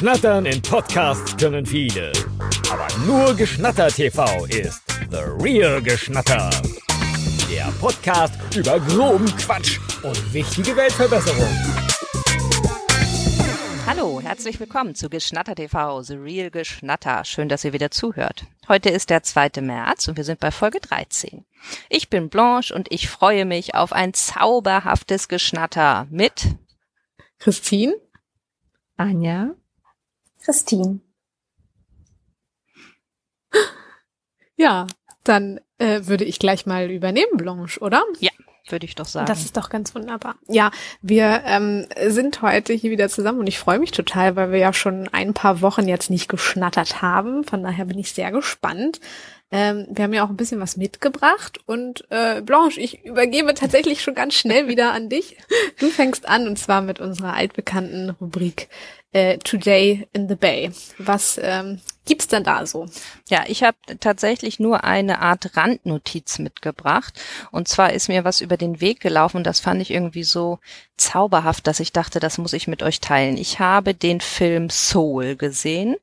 Schnattern in Podcasts können viele. Aber nur Geschnatter TV ist The Real Geschnatter. Der Podcast über groben Quatsch und wichtige Weltverbesserung. Hallo, herzlich willkommen zu Geschnatter TV, The Real Geschnatter. Schön, dass ihr wieder zuhört. Heute ist der 2. März und wir sind bei Folge 13. Ich bin Blanche und ich freue mich auf ein zauberhaftes Geschnatter mit Christine, Anja, Christine. Ja, dann äh, würde ich gleich mal übernehmen, Blanche, oder? Ja, würde ich doch sagen. Das ist doch ganz wunderbar. Ja, wir ähm, sind heute hier wieder zusammen und ich freue mich total, weil wir ja schon ein paar Wochen jetzt nicht geschnattert haben. Von daher bin ich sehr gespannt. Ähm, wir haben ja auch ein bisschen was mitgebracht und äh, Blanche, ich übergebe tatsächlich schon ganz schnell wieder an dich. Du fängst an und zwar mit unserer altbekannten Rubrik äh, Today in the Bay. Was ähm, gibt's denn da so? Ja, ich habe tatsächlich nur eine Art Randnotiz mitgebracht. Und zwar ist mir was über den Weg gelaufen und das fand ich irgendwie so zauberhaft, dass ich dachte, das muss ich mit euch teilen. Ich habe den Film Soul gesehen.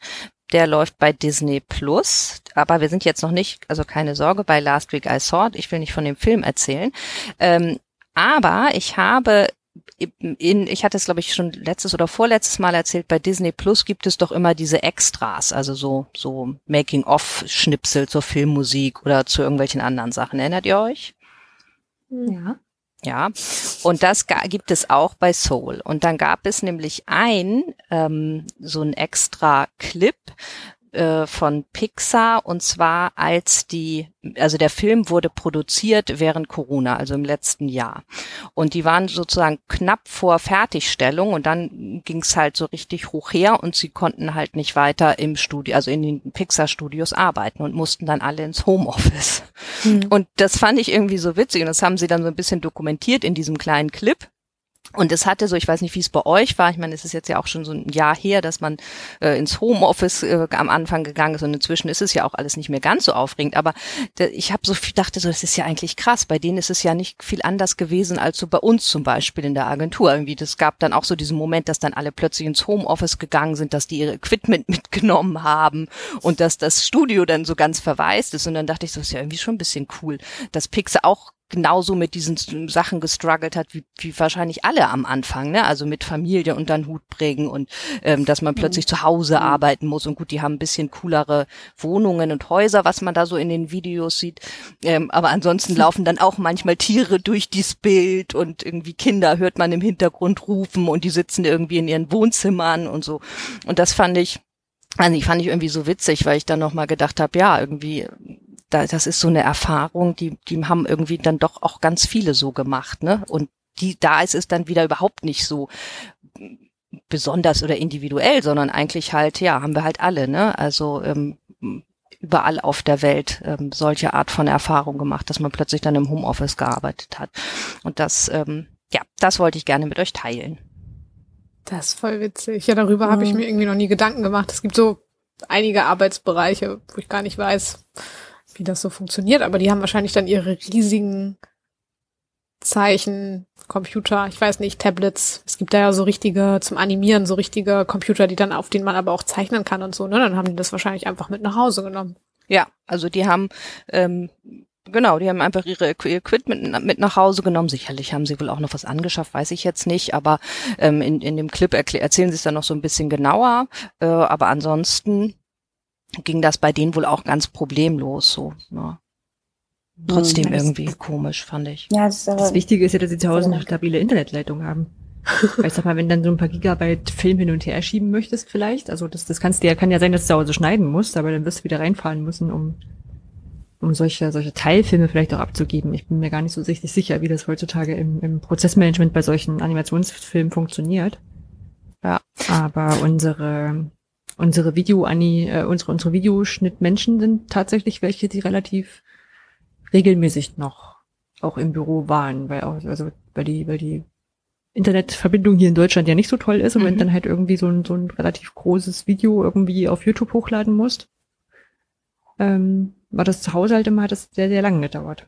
Der läuft bei Disney Plus, aber wir sind jetzt noch nicht, also keine Sorge, bei Last Week I Saw. Ich will nicht von dem Film erzählen. Ähm, aber ich habe in, ich hatte es glaube ich schon letztes oder vorletztes Mal erzählt, bei Disney Plus gibt es doch immer diese Extras, also so, so Making-of-Schnipsel zur Filmmusik oder zu irgendwelchen anderen Sachen. Erinnert ihr euch? ja. Ja, und das gibt es auch bei Soul. Und dann gab es nämlich ein, ähm, so ein extra Clip, äh, von Pixar und zwar als die, also der Film wurde produziert während Corona, also im letzten Jahr. Und die waren sozusagen knapp vor Fertigstellung und dann ging es halt so richtig hoch her und sie konnten halt nicht weiter im Studio, also in den Pixar-Studios arbeiten und mussten dann alle ins Homeoffice. Mhm. Und das fand ich irgendwie so witzig und das haben sie dann so ein bisschen dokumentiert in diesem kleinen Clip. Und es hatte so, ich weiß nicht, wie es bei euch war. Ich meine, es ist jetzt ja auch schon so ein Jahr her, dass man äh, ins Homeoffice äh, am Anfang gegangen ist und inzwischen ist es ja auch alles nicht mehr ganz so aufregend. Aber ich habe so viel dachte so, das ist ja eigentlich krass. Bei denen ist es ja nicht viel anders gewesen als so bei uns zum Beispiel in der Agentur. Irgendwie, das gab dann auch so diesen Moment, dass dann alle plötzlich ins Homeoffice gegangen sind, dass die ihre Equipment mitgenommen haben und dass das Studio dann so ganz verwaist ist. Und dann dachte ich, so ist ja irgendwie schon ein bisschen cool, dass Pixar auch genauso mit diesen Sachen gestruggelt hat, wie, wie wahrscheinlich alle am Anfang, ne? Also mit Familie und dann Hut prägen und ähm, dass man plötzlich mhm. zu Hause mhm. arbeiten muss. Und gut, die haben ein bisschen coolere Wohnungen und Häuser, was man da so in den Videos sieht. Ähm, aber ansonsten laufen dann auch manchmal Tiere durch dieses Bild und irgendwie Kinder hört man im Hintergrund rufen und die sitzen irgendwie in ihren Wohnzimmern und so. Und das fand ich, also ich fand ich irgendwie so witzig, weil ich dann nochmal gedacht habe, ja, irgendwie da, das ist so eine Erfahrung, die, die haben irgendwie dann doch auch ganz viele so gemacht, ne? Und die, da ist es dann wieder überhaupt nicht so besonders oder individuell, sondern eigentlich halt, ja, haben wir halt alle, ne? Also ähm, überall auf der Welt ähm, solche Art von Erfahrung gemacht, dass man plötzlich dann im Homeoffice gearbeitet hat. Und das, ähm, ja, das wollte ich gerne mit euch teilen. Das ist voll witzig. Ja, darüber mhm. habe ich mir irgendwie noch nie Gedanken gemacht. Es gibt so einige Arbeitsbereiche, wo ich gar nicht weiß, wie das so funktioniert, aber die haben wahrscheinlich dann ihre riesigen Zeichen, Computer, ich weiß nicht, Tablets. Es gibt da ja so richtige, zum Animieren, so richtige Computer, die dann, auf denen man aber auch zeichnen kann und so, ne? Dann haben die das wahrscheinlich einfach mit nach Hause genommen. Ja, also die haben, ähm, genau, die haben einfach ihre Equipment mit nach Hause genommen. Sicherlich haben sie wohl auch noch was angeschafft, weiß ich jetzt nicht, aber ähm, in, in dem Clip erzählen sie es dann noch so ein bisschen genauer. Äh, aber ansonsten ging das bei denen wohl auch ganz problemlos so. Ja. Trotzdem mhm. irgendwie komisch, fand ich. Ja, das, das Wichtige ist ja, dass sie zu Hause eine stabile Internetleitung haben. ich sag mal, wenn dann so ein paar Gigabyte Film hin und her schieben möchtest vielleicht, also das, das kannst du ja, kann ja sein, dass du zu Hause schneiden musst, aber dann wirst du wieder reinfahren müssen, um, um solche, solche Teilfilme vielleicht auch abzugeben. Ich bin mir gar nicht so richtig sicher, wie das heutzutage im, im Prozessmanagement bei solchen Animationsfilmen funktioniert. Ja. Aber unsere unsere Video äh, unsere unsere Videoschnittmenschen sind tatsächlich welche, die relativ regelmäßig noch auch im Büro waren, weil auch also weil die weil die Internetverbindung hier in Deutschland ja nicht so toll ist und mhm. wenn dann halt irgendwie so ein so ein relativ großes Video irgendwie auf YouTube hochladen musst, ähm, war das zu Hause halt immer hat das sehr sehr lange gedauert.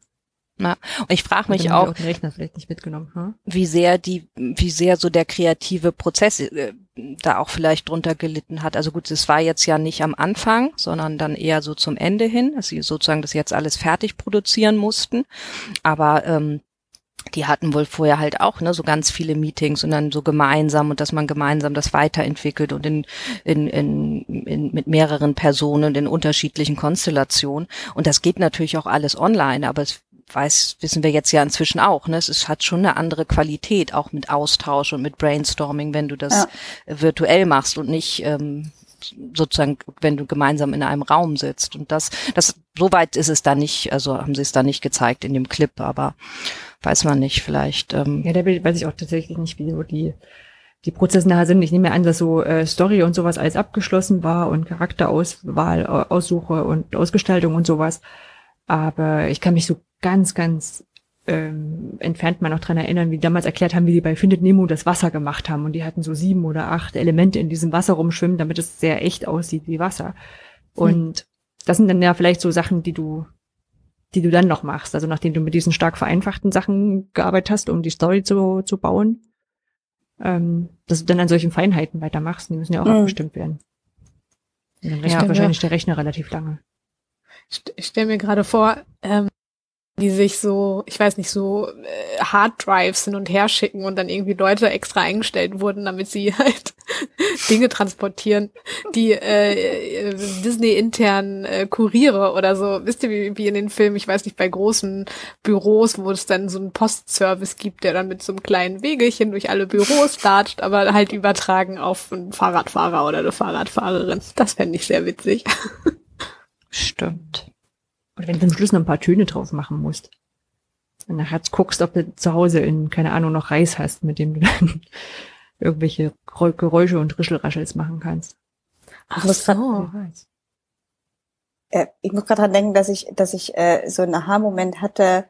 Na, und ich frage mich auch, den Rechner vielleicht nicht mitgenommen. Hm? wie sehr die, wie sehr so der kreative Prozess äh, da auch vielleicht drunter gelitten hat. Also gut, es war jetzt ja nicht am Anfang, sondern dann eher so zum Ende hin, dass sie sozusagen das jetzt alles fertig produzieren mussten. Aber ähm, die hatten wohl vorher halt auch ne, so ganz viele Meetings und dann so gemeinsam und dass man gemeinsam das weiterentwickelt und in, in, in, in mit mehreren Personen in unterschiedlichen Konstellationen. Und das geht natürlich auch alles online, aber es weiß, wissen wir jetzt ja inzwischen auch, ne? Es ist, hat schon eine andere Qualität, auch mit Austausch und mit Brainstorming, wenn du das Ja. virtuell machst und nicht ähm, sozusagen, wenn du gemeinsam in einem Raum sitzt. Und das, das, so weit ist es da nicht, also haben sie es da nicht gezeigt in dem Clip, aber weiß man nicht, vielleicht. Ähm, Ja, da weiß ich auch tatsächlich nicht, wie so die, die Prozesse nachher sind. Ich nehme an, dass so äh, Story und sowas alles abgeschlossen war und Charakterauswahl, Au- Aussuche und Ausgestaltung und sowas. Aber ich kann mich so ganz, ganz ähm, entfernt mal noch dran erinnern, wie die damals erklärt haben, wie die bei Findet Nemo das Wasser gemacht haben. Und die hatten so sieben oder acht Elemente in diesem Wasser rumschwimmen, damit es sehr echt aussieht wie Wasser. Und das sind dann ja vielleicht so Sachen, die du die du dann noch machst. Also nachdem du mit diesen stark vereinfachten Sachen gearbeitet hast, um die Story zu, zu bauen, ähm, dass du dann an solchen Feinheiten weitermachst. Die müssen ja auch Mhm. abgestimmt werden. Und dann rechnet Ja. wahrscheinlich der Rechner relativ lange. Ich stelle mir gerade vor, ähm, die sich so, ich weiß nicht, so äh, Harddrives hin und her schicken und dann irgendwie Leute extra eingestellt wurden, damit sie halt Dinge transportieren, die äh, äh, Disney intern äh, Kuriere oder so. Wisst ihr, wie, wie in den Filmen, ich weiß nicht, bei großen Büros, wo es dann so einen Postservice gibt, der dann mit so einem kleinen Wegelchen durch alle Büros latscht, aber halt übertragen auf einen Fahrradfahrer oder eine Fahrradfahrerin. Das fände ich sehr witzig. stimmt. Und wenn du zum Schluss noch ein paar Töne drauf machen musst. Und nachher guckst, ob du zu Hause in, keine Ahnung, noch Reis hast, mit dem du dann irgendwelche Geräu- Geräusche und Rischelraschels machen kannst. Ach grad- so. Weiß. Äh, ich muss gerade dran denken, dass ich, dass ich äh, so einen Aha-Moment hatte.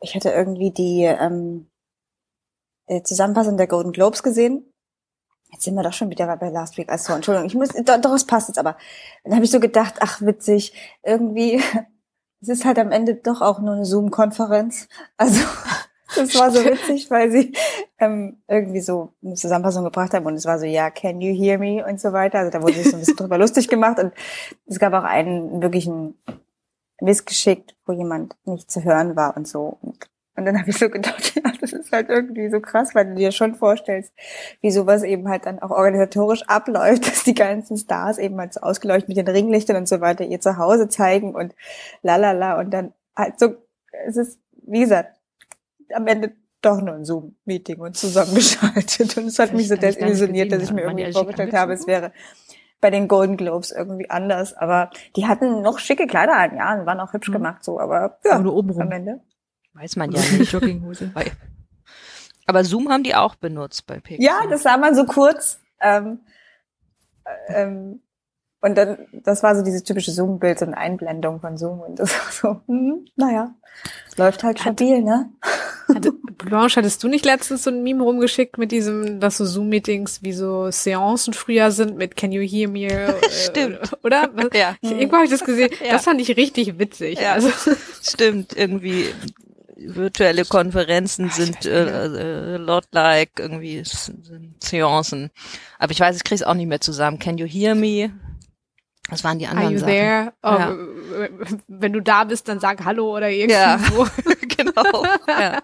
Ich hatte irgendwie die ähm, äh, Zusammenfassung der Golden Globes gesehen. Jetzt sind wir doch schon wieder bei Last Week. Also Entschuldigung, ich muss, es passt jetzt aber. Dann habe ich so gedacht, ach witzig, irgendwie, es ist halt am Ende doch auch nur eine Zoom-Konferenz. Also das war so witzig, weil sie ähm, irgendwie so eine Zusammenfassung gebracht haben und es war so, ja, can you hear me und so weiter. Also da wurde sich so ein bisschen drüber lustig gemacht und es gab auch einen wirklichen Missgeschick, wo jemand nicht zu hören war und so. Und, und dann habe ich so gedacht, ja, das ist halt irgendwie so krass, weil du dir schon vorstellst, wie sowas eben halt dann auch organisatorisch abläuft, dass die ganzen Stars eben halt so ausgeleuchtet mit den Ringlichtern und so weiter ihr Zuhause zeigen und lalala und dann halt so, es ist, wie gesagt, am Ende doch nur ein Zoom-Meeting und zusammengeschaltet. Und es hat mich so desillusioniert, dass ich mir irgendwie vorgestellt habe, es wäre bei den Golden Globes irgendwie anders. Aber die hatten noch schicke Kleider an, ja, und waren auch hübsch Mhm. gemacht so, aber ja, Aber nur oben am. Ende. Weiß man ja nicht. Jogginghose. Aber Zoom haben die auch benutzt bei Pixar. Ja, das sah man so kurz. Ähm, äh, ähm, und dann, das war so dieses typische Zoom-Bild, so eine Einblendung von Zoom. Und das war so, hm, naja, läuft halt stabil, ne? Hatte, Blanche, hattest du nicht letztens so ein Meme rumgeschickt mit diesem, dass so Zoom-Meetings wie so Seancen früher sind mit Can you hear me? Äh, Stimmt. Oder? Was- Ja, irgendwo habe ich das gesehen. Ja. Das fand ich richtig witzig. Ja. Also, stimmt. Irgendwie virtuelle Konferenzen ich sind äh, äh, lot-like, irgendwie s- sind Seancen. Aber ich weiß, ich krieg's auch nicht mehr zusammen. Can you hear me? Das waren die are anderen you Sachen. there? Oh, Ja. Wenn du da bist, dann sag Hallo oder irgendwie Ja. so. genau. Ja.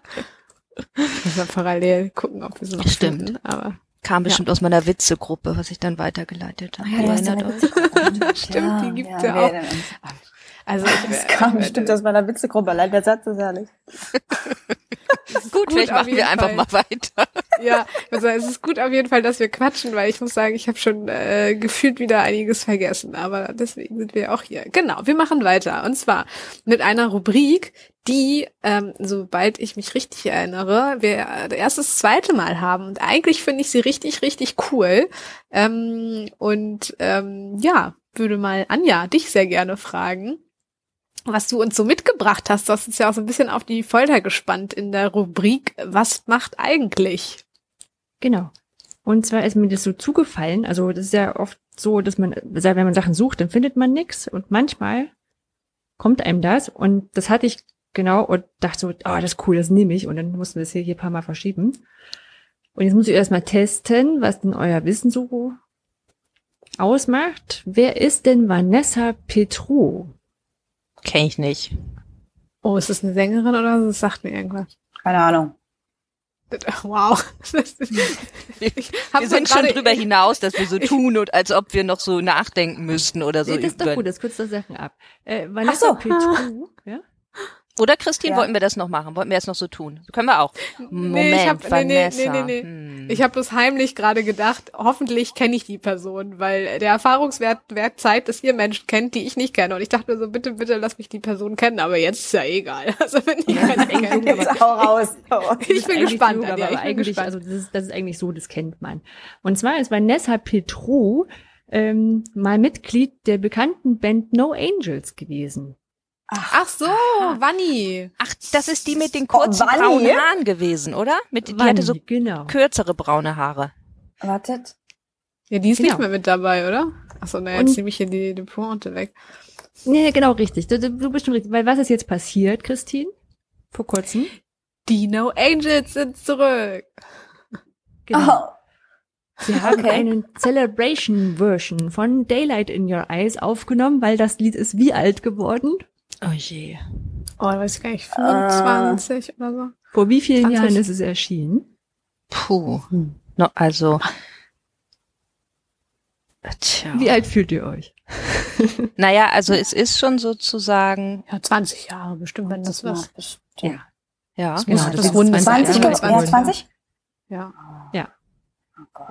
Müssen wir parallel gucken, ob wir noch Stimmt. finden. Aber Kam bestimmt aus meiner Witzegruppe, was ich dann weitergeleitet habe. Ja? Witzegruppe. Stimmt, die gibt's ja wir auch. Also ich, Das kam äh, bestimmt aus meiner Witzegruppe, allein der Satz ist herrlich. Gut, vielleicht auf machen wir jeden einfach Fall. mal weiter. Ja, also es ist gut auf jeden Fall, dass wir quatschen, weil ich muss sagen, ich habe schon äh, gefühlt wieder einiges vergessen, aber deswegen sind wir auch hier. Genau, wir machen weiter und zwar mit einer Rubrik, die, ähm, sobald ich mich richtig erinnere, wir äh, erst das zweite Mal haben und eigentlich finde ich sie richtig, richtig cool ähm, und ähm, ja, würde mal Anja dich sehr gerne fragen was du uns so mitgebracht hast. Hast uns ja auch so ein bisschen auf die Folter gespannt in der Rubrik Was macht eigentlich? Genau. Und zwar ist mir das so zugefallen, also das ist ja oft so, dass man, wenn man Sachen sucht, dann findet man nichts und manchmal kommt einem das und das hatte ich Genau, und dachte so, ah, das ist cool, das nehme ich. Und dann mussten wir es hier, hier ein paar Mal verschieben. Und jetzt muss ich erstmal testen, was denn euer Wissen so ausmacht. Wer ist denn Vanessa Petru? Kenn ich nicht. Oh, ist das eine Sängerin oder das sagt mir irgendwas? Keine Ahnung. Wow. Wir sind schon drüber hinaus, dass wir so tun und als ob wir noch so nachdenken müssten oder so. Nee, das ist doch gut, das kürzt doch Sachen ab. Äh, Vanessa so. Petru, ja? Oder Christine, Ja. wollten wir das noch machen? Wollten wir das noch so tun? Können wir auch. Moment, nee, ich hab, nee, nee, Vanessa. nee, nee, nee. Hm. Ich habe bloß heimlich gerade gedacht, hoffentlich kenne ich die Person, weil der Erfahrungswert Wert zeigt, dass ihr Menschen kennt, die ich nicht kenne. Und ich dachte mir so, bitte, bitte lass mich die Person kennen, aber jetzt ist ja egal. Also wenn ich keine kenne. Jetzt auch raus. Ich Das bin gespannt, so, Anja, aber ich bin eigentlich, gespannt. also das ist, das ist eigentlich so, das kennt man. Und zwar ist Vanessa Petru ähm, mal Mitglied der bekannten Band No Angels gewesen. Ach so, Wanni. Ach, das ist die mit den kurzen Wanni? braunen Haaren gewesen, oder? Mit, die hatte so genau. kürzere braune Haare. Wartet. Ja, die ist Genau. nicht mehr mit dabei, oder? Ach so, na, Und- jetzt nehme ich hier die, die Pointe weg. Nee, genau richtig. Du, du du bist schon richtig. Weil was ist jetzt passiert, Christine? Vor kurzem? Die No Angels sind zurück. Genau. Oh, Sie haben Okay. eine Celebration-Version von Daylight in Your Eyes aufgenommen, weil das Lied ist wie alt geworden? Oh je. Oh, weiß ich gar nicht, 25 oder so. Vor wie vielen 20. Jahren ist es erschienen? Puh. No, also. Tja. Wie alt fühlt ihr euch? Naja, also es ist schon sozusagen, Ja, 20 Jahre bestimmt, wenn das was. Ja. ja. Das Genau, das Rundes 20, sein. Jahre ja, alt. 20? Ja. Gott.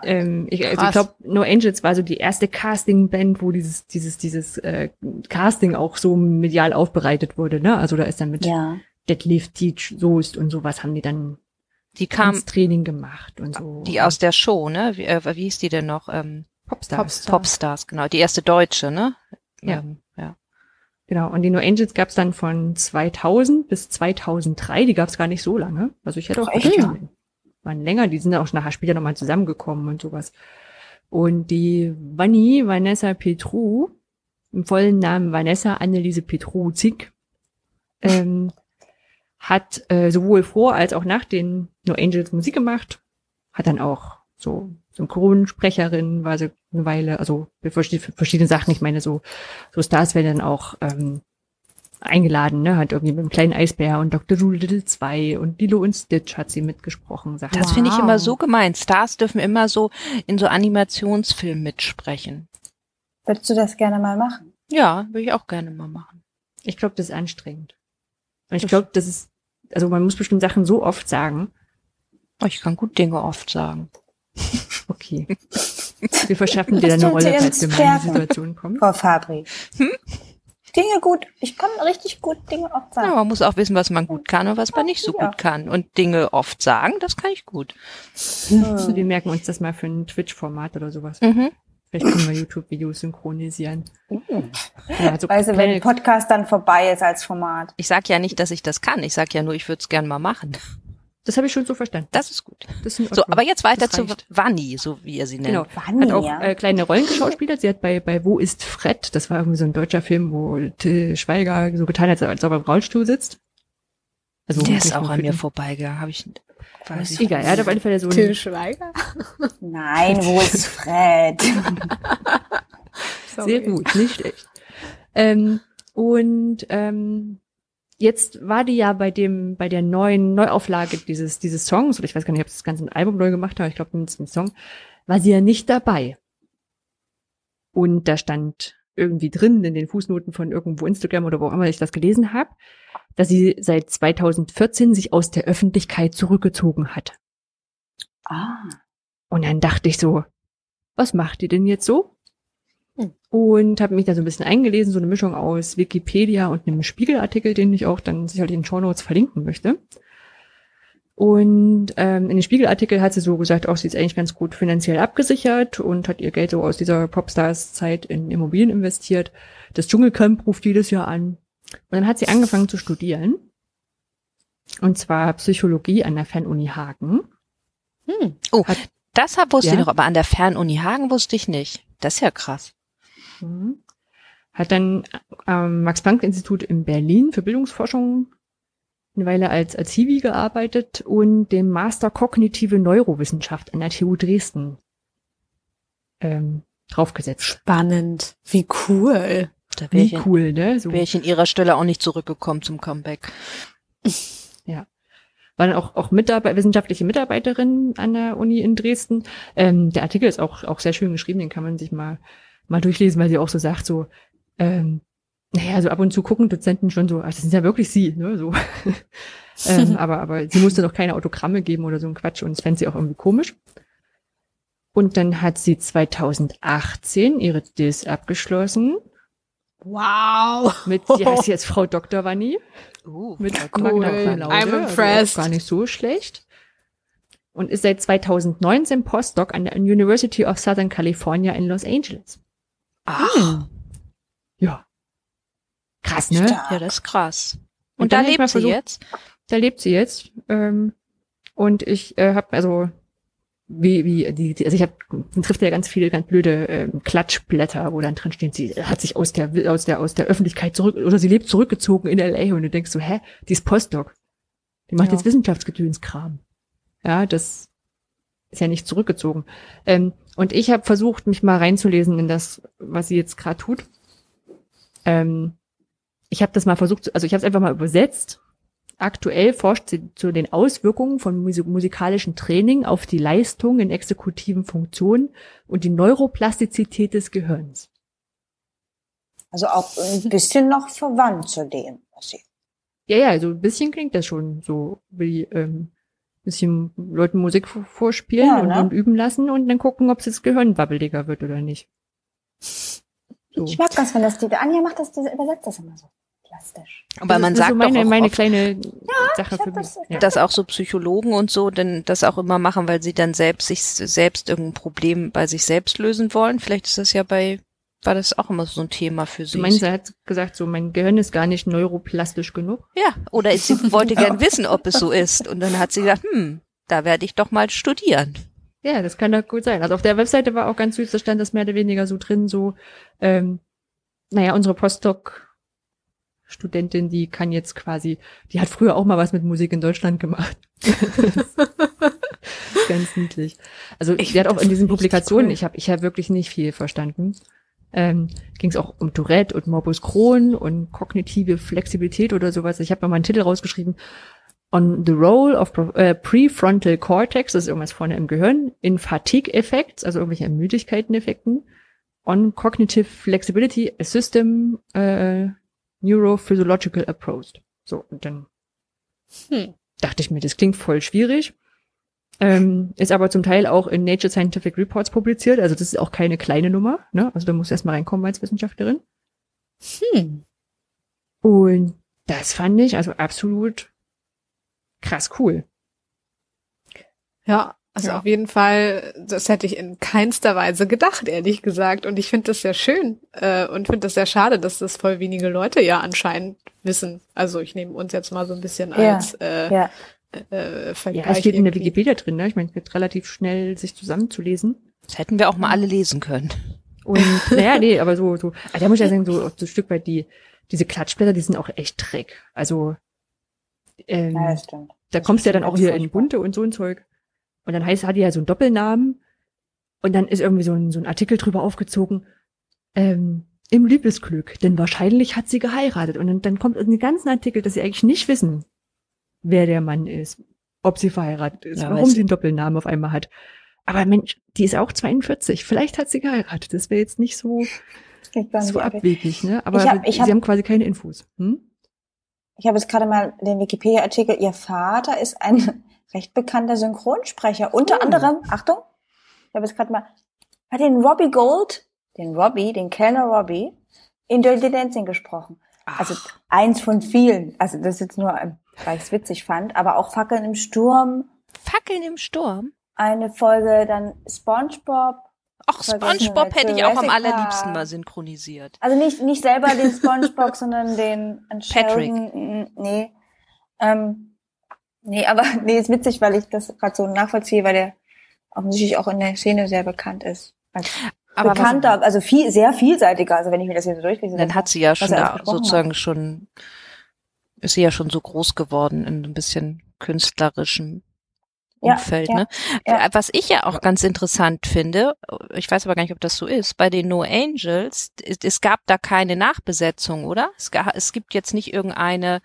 Ähm, ich also ich glaube, No Angels war so die erste Casting-Band, wo dieses, dieses, dieses äh, Casting auch so medial aufbereitet wurde, ne? Also da ist dann mit Ja. Deadlift, Teach, Soest und sowas haben die dann Die kam, ins Training gemacht und so. die aus der Show, ne? Wie, äh, wie hieß die denn noch? Ähm, Popstars. Popstar. Popstars, genau. Die erste Deutsche, ne? Ja. Ähm, ja. Genau, und die No Angels gab's dann von 2000 bis 2003, die gab's gar nicht so lange. Also ich hätte auch echt? Waren länger, die sind auch nachher später nochmal zusammengekommen und sowas. Und die Vanni Vanessa Petru, im vollen Namen Vanessa Anneliese Petru Zick, ähm, hat äh, sowohl vor als auch nach den No Angels Musik gemacht, hat dann auch so Synchronsprecherin, war sie eine Weile, also für verschiedene Sachen, ich meine so, so Stars werden dann auch ähm, eingeladen, ne, hat irgendwie mit dem kleinen Eisbär und Dr. Doolittle 2 und Lilo und Stitch hat sie mitgesprochen, Sachen. Das finde ich Wow. immer so gemein. Stars dürfen immer so in so Animationsfilmen mitsprechen. Würdest du das gerne mal machen? Ja, würde ich auch gerne mal machen. Ich glaube, das ist anstrengend. Und ich glaube, das ist, also man muss bestimmt Sachen so oft sagen. Oh, ich kann gut Dinge oft sagen. Okay. Wir verschaffen dir dann eine Rolle, falls wir mal in die. Situation kommen. Frau Fabri. Dinge gut. Ich kann richtig gut Dinge oft Ja, sagen. man muss auch wissen, was man gut kann und was man nicht so Ja. gut kann. Und Dinge oft sagen, das kann ich gut. Also wir merken uns das mal für ein Twitch-Format oder sowas. Mhm. Vielleicht können wir YouTube-Videos synchronisieren. Ja, also Weißt du, wenn Podcast dann vorbei ist als Format. Ich sag ja nicht, dass ich das kann. Ich sag ja nur, ich würde es gern mal machen. Das habe ich schon so verstanden. Das ist gut. Das ist So, aber jetzt weiter zu. Vanni, so wie ihr sie nennt. Genau. Vanni, Hat auch ja. äh, kleine Rollen geschauspielert. Sie hat bei, bei Wo ist Fred, das war irgendwie so ein deutscher Film, wo Till Schweiger so getan hat, als ob er im Rollstuhl sitzt. Also Der ist auch an mir vorbeigegangen. Habe ich, weiß ich. Egal, er hat auf alle Fälle so Till Schweiger? Nein, wo ist Fred? Sehr gut, nicht schlecht. Ähm, und ähm, jetzt war die ja bei dem, bei der neuen Neuauflage dieses, dieses Songs, oder ich weiß gar nicht, ob das ganze Album neu gemacht hat, aber ich glaube, mindestens ein Song, war sie ja nicht dabei. Und da stand irgendwie drin in den Fußnoten von irgendwo Instagram oder wo auch immer ich das gelesen habe, dass sie seit 2014 sich aus der Öffentlichkeit zurückgezogen hat. Ah. Und dann dachte ich so, was macht ihr denn jetzt so? Und habe mich da so ein bisschen eingelesen, so eine Mischung aus Wikipedia und einem Spiegelartikel, den ich auch dann sicherlich in den Shownotes verlinken möchte. Und ähm, in dem Spiegelartikel hat sie so gesagt, auch sie ist eigentlich ganz gut finanziell abgesichert und hat ihr Geld so aus dieser Popstars-Zeit in Immobilien investiert. Das Dschungelcamp ruft jedes Jahr an. Und dann hat sie angefangen zu studieren. Und zwar Psychologie an der Fernuni Hagen. Hm. Oh, Hat- das wusste Ja? ich noch, aber an der Fernuni Hagen wusste ich nicht. Das ist ja krass. Mhm. Hat dann am Max-Planck-Institut in Berlin für Bildungsforschung eine Weile als, als Hiwi gearbeitet und dem Master Kognitive Neurowissenschaft an der TU Dresden ähm, draufgesetzt. Spannend. Wie cool. Da wäre Wie ich, cool, ne? So. wär ich in ihrer Stelle auch nicht zurückgekommen zum Comeback. war dann auch, auch Mitarbeit wissenschaftliche Mitarbeiterin an der Uni in Dresden. Ähm, der Artikel ist auch, auch sehr schön geschrieben, den kann man sich mal, mal durchlesen, weil sie auch so sagt, so, ähm, naja, so ab und zu gucken Dozenten schon so, also das sind ja wirklich sie, ne, so. ähm, aber, aber sie musste noch keine Autogramme geben oder so ein Quatsch und das fand sie auch irgendwie komisch. Und dann hat sie 2018 ihre DIS abgeschlossen Wow. mit, die heißt jetzt Frau Dr. Vanni. Uh, mit cool. I'm also impressed. gar nicht so schlecht. Und ist seit 2019 Postdoc an der University of Southern California in Los Angeles. Ach, Ja. Krass, ne? Stark. ja, das ist krass. Und, Und da dann lebt sie versucht- jetzt? Da lebt sie jetzt. Ähm, und ich äh, habe also wie wie die, die also ich habe man trifft ja ganz viele ganz blöde ähm, Klatschblätter, wo dann drin steht, sie hat sich aus der aus der aus der Öffentlichkeit zurück oder sie lebt zurückgezogen in LA und du denkst so, hä, die ist Postdoc. Die macht Ja. jetzt Wissenschaftsgedönskram. Ja, das ist ja nicht zurückgezogen. Ähm, und ich habe versucht, mich mal reinzulesen in das, was sie jetzt gerade tut. Ähm, ich habe das mal versucht, also ich habe es einfach mal übersetzt. Aktuell forscht sie zu den Auswirkungen von musi- musikalischem Training auf die Leistung in exekutiven Funktionen und die Neuroplastizität des Gehirns. Also auch ein bisschen noch verwandt zu dem, was sie. Ja, ja, so ein bisschen klingt das schon so wie ähm, bisschen Leuten Musik vorspielen Ja, und, ne? und üben lassen und dann gucken, ob das Gehirn wabbeliger wird oder nicht. So. Ich mag das, wenn das die, Anja macht das, die übersetzt das immer so plastisch. Aber Das man sagt so meine, doch auch meine oft, kleine Sache ich hab für mich. das- Ja. dass auch so Psychologen und so denn das auch immer machen, weil sie dann selbst sich selbst irgendein Problem bei sich selbst lösen wollen. Vielleicht ist das ja bei war das auch immer so ein Thema für sie. Meinst, er hat gesagt, so mein Gehirn ist gar nicht neuroplastisch genug. ja, oder sie wollte gern wissen, ob es so ist und dann hat sie gesagt, hm, da werde ich doch mal studieren. Ja, das kann doch gut sein. Also auf der Webseite war auch ganz süß, da stand das mehr oder weniger so drin, so, ähm, naja, unsere Postdoc-Studentin, die kann jetzt quasi, die hat früher auch mal was mit Musik in Deutschland gemacht. ganz niedlich. Also Ich die hat auch in diesen Publikationen, cool. ich habe ich hab wirklich nicht viel verstanden. Ähm, ging es auch um Tourette und Morbus Crohn und kognitive Flexibilität oder sowas. Ich habe mal einen Titel rausgeschrieben, on the role of äh, prefrontal cortex, das ist irgendwas vorne im Gehirn, in fatigue effects, also irgendwelche Müdigkeiten-Effekten, on cognitive flexibility, a system äh, neurophysiological approach. So, und dann Hm. dachte ich mir, das klingt voll schwierig. Ähm, ist aber zum Teil auch in Nature Scientific Reports publiziert, also das ist auch keine kleine Nummer, ne? Also da muss erstmal reinkommen als Wissenschaftlerin. Hm. Und das fand ich also absolut krass cool. Ja, also Ja. auf jeden Fall, das hätte ich in keinster Weise gedacht, ehrlich gesagt. Und ich finde das sehr schön äh, und finde das sehr schade, dass das voll wenige Leute ja anscheinend wissen. Also ich nehme uns jetzt mal so ein bisschen Ja, als äh, Ja, äh, Ja, Vergleich. es steht in der. Wikipedia drin, ne? Ich meine, es wird relativ schnell sich zusammenzulesen. Das hätten wir auch mal alle lesen können. Und naja, nee, aber so, so, also da muss ich ja sagen, so, so ein Stück weit die, diese Klatschblätter, die sind auch echt Dreck. Also ähm, ja, das stimmt. da Das kommst du ja dann auch hier in. Bunte und so ein Zeug. Und dann heißt, hat die ja so einen Doppelnamen. Und dann ist irgendwie so ein, so ein Artikel drüber aufgezogen, ähm, im Liebesglück, denn wahrscheinlich hat sie geheiratet. Und dann, dann kommt in den ganzen Artikel, dass sie eigentlich nicht wissen, wer der Mann ist, ob sie verheiratet ist, Ja, warum sie einen Doppelnamen auf einmal hat. Aber Mensch, die ist auch 42. Vielleicht hat sie geheiratet. Das wäre jetzt nicht so, so abwegig, ne? Aber Ich hab- ich sie hab- haben quasi keine Infos. Hm? ich habe jetzt gerade mal den Wikipedia-Artikel. Ihr Vater ist ein recht bekannter Synchronsprecher. Unter Oh. anderem, Achtung, ich habe jetzt gerade mal, hat den Robbie Gold, den Robbie, den Kellner Robbie, in Dirty Dancing gesprochen. Also eins von vielen. Also das ist jetzt nur, ähm, weil ich es witzig fand, aber auch Fackeln im Sturm, Fackeln im Sturm. eine Folge, dann SpongeBob. Ach, SpongeBob hätte ich auch am allerliebsten mal synchronisiert. Also nicht, nicht selber den SpongeBob, sondern den Patrick. Mm, Nee. Ähm, nee, aber nee, ist witzig, weil ich das gerade so nachvollziehe, weil der offensichtlich auch in der Szene sehr bekannt ist. Aber was- bekannter, also viel, sehr vielseitiger. Also wenn ich mir das hier so durchlese. Dann hat sie ja schon da sozusagen schon ist sie ja schon so groß geworden in ein bisschen künstlerischem Ja, Umfeld. ja, ne? ja. Was ich ja auch ganz interessant finde, ich weiß aber gar nicht, ob das so ist, bei den No Angels, es, gab da keine Nachbesetzung, oder? Es, es gibt jetzt nicht irgendeine,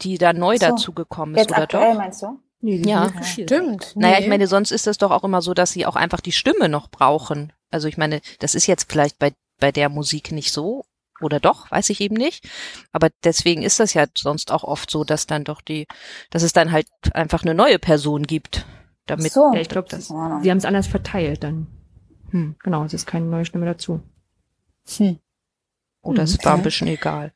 die da neu so. dazugekommen ist, Jetzt oder aktuell doch? meinst du? Nee, Ja. Stimmt. Naja, ich nee. meine, sonst ist es doch auch immer so, dass sie auch einfach die Stimme noch brauchen. Also ich meine, das ist jetzt vielleicht bei, bei der Musik nicht so. Oder doch, weiß ich eben nicht. Aber deswegen ist das ja sonst auch oft so, dass dann doch die, dass es dann halt einfach eine neue Person gibt. Damit, so. Ja, ich glaube, das. Sie haben es anders verteilt dann. hm, Genau, es ist keine neue Stimme dazu. Hm. oder es Okay. war ein bisschen egal.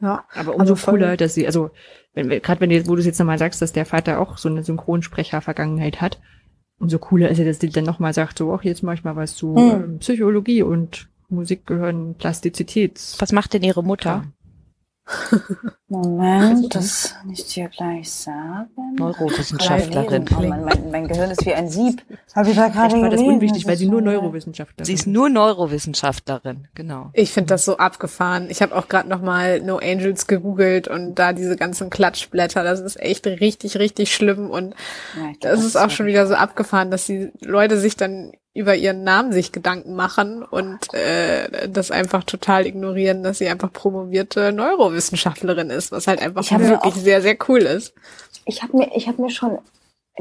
Ja. Aber umso Also cooler, dass sie, also, wenn wir, gerade wenn du, wo du es jetzt nochmal sagst, dass der Vater auch so eine Synchronsprecher-Vergangenheit hat, umso cooler ist ja, dass die dann nochmal sagt, so, ach, jetzt mach ich mal was zu Hm. ähm, Psychologie und Musik gehören Plastizität. Was macht denn ihre Mutter? Moment, das kann ich dir gleich sagen. Neurowissenschaftlerin. Oh, mein, mein, mein Gehirn ist wie ein Sieb. Habe ich da gerade Vielleicht war das gelesen. unwichtig, weil sie nur ist Neurowissenschaftlerin Sie ist nur Neurowissenschaftlerin, genau. Ich finde das so abgefahren. Ich habe auch gerade noch mal No Angels gegoogelt und da diese ganzen Klatschblätter, das ist echt richtig, richtig schlimm und Ja, glaub, das ist auch schon wieder so abgefahren, dass die Leute sich dann über ihren Namen sich Gedanken machen und äh, das einfach total ignorieren, dass sie einfach promovierte Neurowissenschaftlerin ist, was halt einfach wirklich sehr, sehr cool ist. Ich habe mir, ich habe mir schon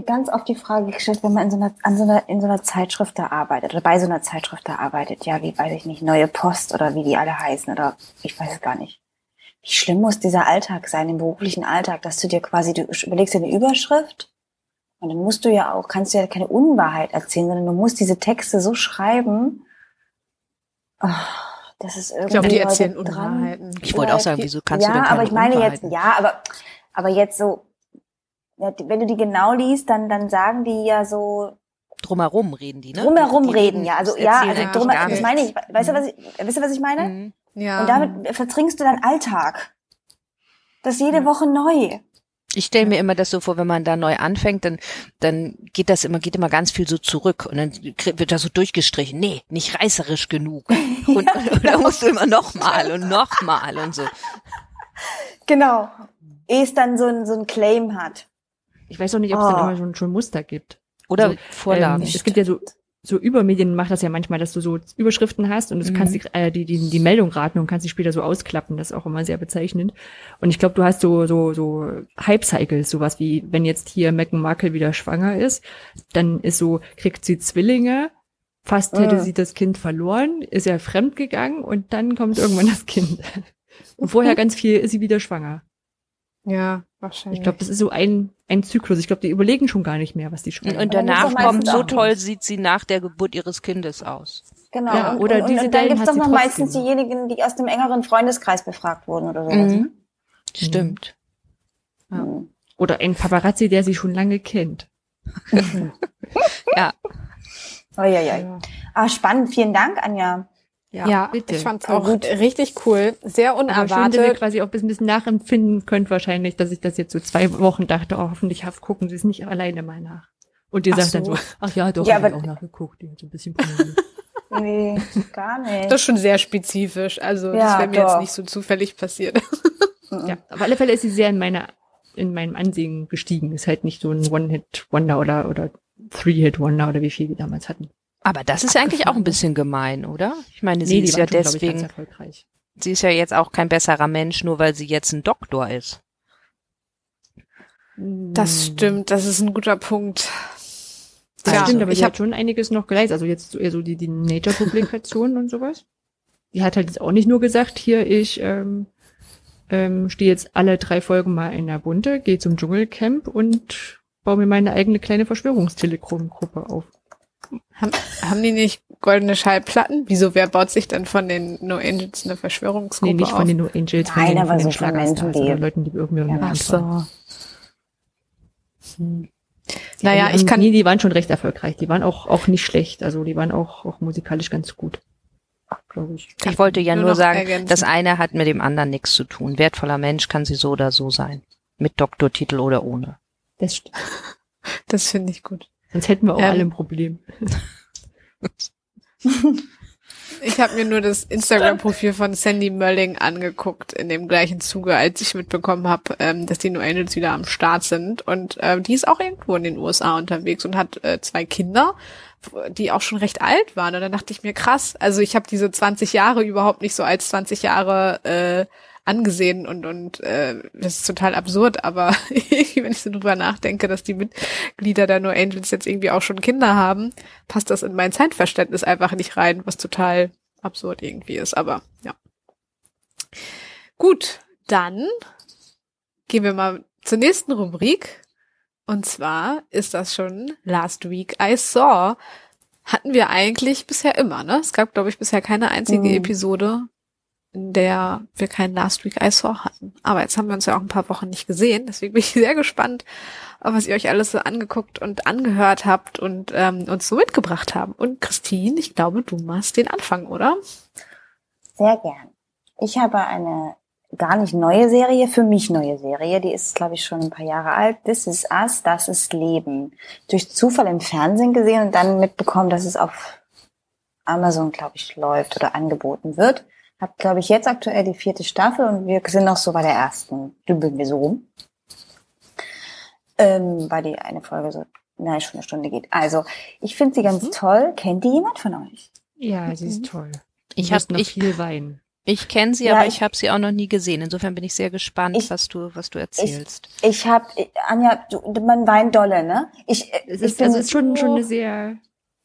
ganz oft die Frage gestellt, wenn man in so einer, an so einer, in so einer Zeitschrift da arbeitet oder bei so einer Zeitschrift da arbeitet, ja, wie weiß ich nicht, Neue Post oder wie die alle heißen oder ich weiß es gar nicht. Wie schlimm muss dieser Alltag sein, den beruflichen Alltag, dass du dir quasi, du überlegst dir eine Überschrift und dann musst du ja auch, kannst du ja keine Unwahrheit erzählen, sondern du musst diese Texte so schreiben, ah, das ist irgendwie Ich glaube, die erzählen dran- Unwahrheiten. Ich wollte auch sagen, wieso kannst ja, du denn keine aber ich meine jetzt, ja, aber, aber jetzt so, ja, wenn du die genau liest, dann, dann sagen die ja so Drumherum reden die, ne? drumherum Die reden, ja, also ja, also eigentlich drum, gar das meine ich, weißt du, was ich, wisst ihr, was ich meine? Mhm. Ja. Und damit vertrinkst du deinen Alltag. Das ist jede Woche neu. Ich stelle mir immer das so vor, wenn man da neu anfängt, dann, dann geht das immer, geht immer ganz viel so zurück und dann wird da so durchgestrichen. Nee, nicht reißerisch genug. Und, und dann musst du immer nochmal und nochmal und so. Genau. Ehe es dann so ein, so ein Claim hat. Ich weiß auch nicht, ob es Oh. dann immer schon, schon Muster gibt. Oder Also, Vorlagen. Ähm, es gibt ja so, so Übermedien macht das ja manchmal, dass du so Überschriften hast und du kannst die, äh, die, die, die Meldung raten und kannst sie später so ausklappen. Das ist auch immer sehr bezeichnend. Und ich glaube, du hast so, so, so Hype-Cycles, sowas wie, wenn jetzt hier Meghan Markle wieder schwanger ist, dann ist so, kriegt sie Zwillinge, fast hätte Mhm. sie das Kind verloren, ist ja fremd gegangen und dann kommt irgendwann das Kind. Und vorher ganz viel ist sie wieder schwanger. ja, wahrscheinlich. Ich glaube, das ist so ein, ein Zyklus. Ich glaube, die überlegen schon gar nicht mehr, was die Und, schreiben. und danach kommt, so toll sieht sie nach der Geburt ihres Kindes aus. Genau. Ja, und, oder und, diese und dann gibt's hat doch noch meistens diejenigen, die aus dem engeren Freundeskreis befragt wurden oder sowas. Mhm. Stimmt. Mhm. Oder ein Paparazzi, der sie schon lange kennt. Ja. Uiuiui. ja. Ah, spannend. Vielen Dank, Anja. Ja, bitte. ich fand's auch gut. richtig cool. Sehr Aber schön, dass ihr unerwartet. quasi auch ein bisschen nachempfinden könnt wahrscheinlich, dass ich das jetzt so zwei Wochen dachte, oh, hoffentlich haft gucken Sie es nicht alleine mal nach. Und ihr Ach sagt dann so. so, ach ja, doch, Ja, hab ich auch nachgeguckt, die hat so ein bisschen. Nee, gar nicht. Das ist schon sehr spezifisch. Also das Ja, wäre mir doch. jetzt nicht so zufällig passiert. ja, auf alle Fälle ist sie sehr in meiner, in meinem Ansehen gestiegen. Ist halt nicht so ein One-Hit-Wonder oder, oder Three-Hit-Wonder oder wie viel die damals hatten. Aber das ist ja eigentlich auch ein bisschen gemein, oder? Ich meine, sie Nee, ist ja schon, ich, deswegen, erfolgreich. sie ist ja jetzt auch kein besserer Mensch, nur weil sie jetzt ein Doktor ist. Das stimmt, das ist ein guter Punkt. Das Ja, stimmt, aber ich sie hab- hat schon einiges noch geleistet. Also jetzt so eher so die, die Nature-Publikationen und sowas. Die hat halt jetzt auch nicht nur gesagt, hier, ich ähm, ähm, stehe jetzt alle drei Folgen mal in der Bunte, gehe zum Dschungelcamp und baue mir meine eigene kleine Verschwörungstelegram-Gruppe auf. Haben, haben die nicht goldene Schallplatten? Wieso, wer baut sich denn von den No Angels eine Verschwörungsgruppe Nee, nicht auf? von den No Angels, von Nein, den, aber von den so von Menschen, Schlagerstars die- Leuten, die irgendwie Ja, Ach waren. so. Hm. Naja, die, ich kann, Nee, die waren schon recht erfolgreich. Die waren auch, auch nicht schlecht. Also die waren auch, auch musikalisch ganz gut. Glaube ich. Ich wollte ja nur nur sagen, ergänzen. das eine hat mit dem anderen nichts zu tun. Wertvoller Mensch kann sie so oder so sein. Mit Doktortitel oder ohne. Das das finde ich gut. Sonst hätten wir auch Ähm, alle ein Problem. Ich habe mir nur das Instagram-Profil von Sandy Mölling angeguckt in dem gleichen Zuge, als ich mitbekommen habe, ähm, dass die New Angels wieder am Start sind. Und äh, die ist auch irgendwo in den USA unterwegs und hat äh, zwei Kinder, die auch schon recht alt waren. Und dann dachte ich mir, krass, also ich habe diese 20 Jahre überhaupt nicht so als 20 Jahre äh, angesehen und und äh, das ist total absurd, aber wenn ich so drüber nachdenke, dass die Mitglieder der No Angels jetzt irgendwie auch schon Kinder haben, passt das in mein Zeitverständnis einfach nicht rein, was total absurd irgendwie ist, aber ja. Gut, dann gehen wir mal zur nächsten Rubrik. Und zwar ist das schon Last Week I Saw. Hatten wir eigentlich bisher immer, ne? Es gab, glaube ich, bisher keine einzige mhm. Episode, in der wir keinen Last Week I Saw hatten. Aber jetzt haben wir uns ja auch ein paar Wochen nicht gesehen, deswegen bin ich sehr gespannt, was ihr euch alles so angeguckt und angehört habt und ähm, uns so mitgebracht haben. Und Christine, ich glaube, du machst den Anfang, oder? Sehr gern. Ich habe eine gar nicht neue Serie, für mich neue Serie, die ist, glaube ich, schon ein paar Jahre alt. This is Us, das ist Leben. Durch Zufall im Fernsehen gesehen und dann mitbekommen, dass es auf Amazon, glaube ich, läuft oder angeboten wird. Hab, glaube ich, jetzt aktuell die vierte Staffel und wir sind noch so bei der ersten. Dümpeln wir so rum. Ähm, weil die eine Folge so, nein, schon eine Stunde geht. Also, ich finde sie ganz mhm. toll. Kennt die jemand von euch? Ja, sie ist toll. Ich habe noch ich, viel Wein. Ich kenne sie, ja, aber ich, ich habe sie auch noch nie gesehen. Insofern bin ich sehr gespannt, ich, was du was du erzählst. Ich, ich habe Anja, du, man weint dolle, ne? Ich, es ist, ich bin, also es ist schon schon eine sehr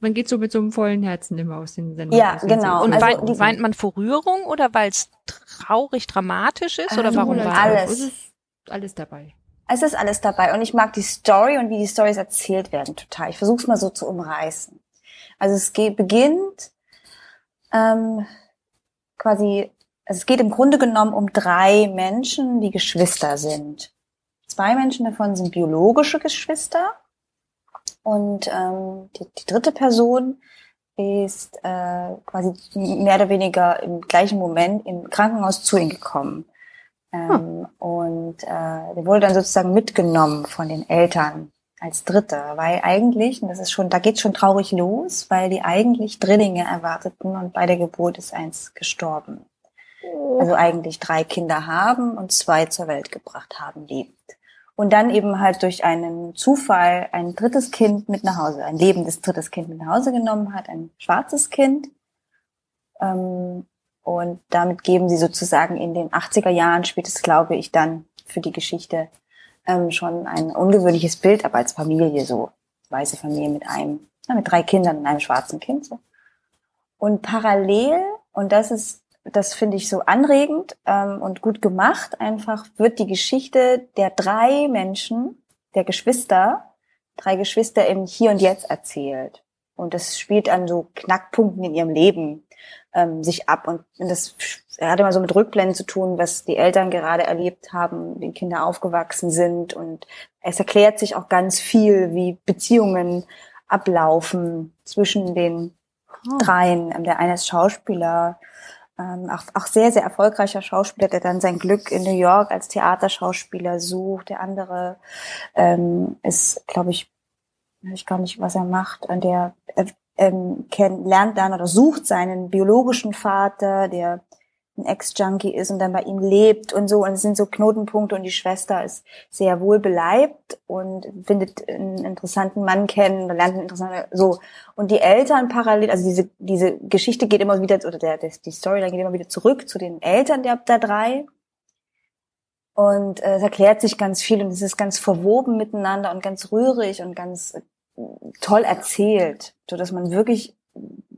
man geht so mit so einem vollen Herzen immer aus den Sendungen. Ja, genau. Und also weint, weint man vor Rührung oder weil es traurig, dramatisch ist? Oder warum weint alles. Es ist alles dabei. Es ist alles dabei. Und ich mag die Story und wie die Stories erzählt werden total. Ich versuche es mal so zu umreißen. Also es geht, beginnt ähm, quasi, also es geht im Grunde genommen um drei Menschen, die Geschwister sind. Zwei Menschen davon sind biologische Geschwister und ähm, die, die dritte Person ist äh, quasi mehr oder weniger im gleichen Moment im Krankenhaus zu ihm gekommen. Ähm, hm. Und äh, der wurde dann sozusagen mitgenommen von den Eltern als Dritter, weil eigentlich, und das ist schon, da geht's schon traurig los, weil die eigentlich Drillinge erwarteten und bei der Geburt ist eins gestorben. Oh. Also eigentlich drei Kinder haben und zwei zur Welt gebracht haben, lebt und dann eben halt durch einen Zufall ein drittes Kind mit nach Hause, ein lebendes drittes Kind mit nach Hause genommen hat, ein schwarzes Kind. Ähm, und damit geben sie sozusagen in den 80er Jahren, spätestens glaube ich, dann für die Geschichte ähm, schon ein ungewöhnliches Bild, aber als Familie so, weiße Familie mit einem, mit drei Kindern und einem schwarzen Kind so. Und parallel, und das ist das finde ich so anregend ähm, und gut gemacht. Einfach wird die Geschichte der drei Menschen, der Geschwister, drei Geschwister im Hier und Jetzt erzählt. Und das spielt an so Knackpunkten in ihrem Leben ähm, sich ab. Und das hat immer so mit Rückblenden zu tun, was die Eltern gerade erlebt haben, wie Kinder aufgewachsen sind. Und es erklärt sich auch ganz viel, wie Beziehungen ablaufen zwischen den oh. dreien. Der eine ist Schauspieler, ähm, auch, auch sehr, sehr erfolgreicher Schauspieler, der dann sein Glück in New York als Theaterschauspieler sucht. Der andere ähm, ist, glaube ich, weiß ich gar nicht, was er macht, der äh, ähm, kennt, lernt dann oder sucht seinen biologischen Vater, der ein Ex-Junkie ist und dann bei ihm lebt und so. Und es sind so Knotenpunkte und die Schwester ist sehr wohl beleibt und findet einen interessanten Mann kennen, lernt einen interessanten, so. Und die Eltern parallel, also diese, diese Geschichte geht immer wieder, oder der, der die Storyline geht immer wieder zurück zu den Eltern der, der drei. Und äh, es erklärt sich ganz viel und es ist ganz verwoben miteinander und ganz rührig und ganz äh, toll erzählt, so dass man wirklich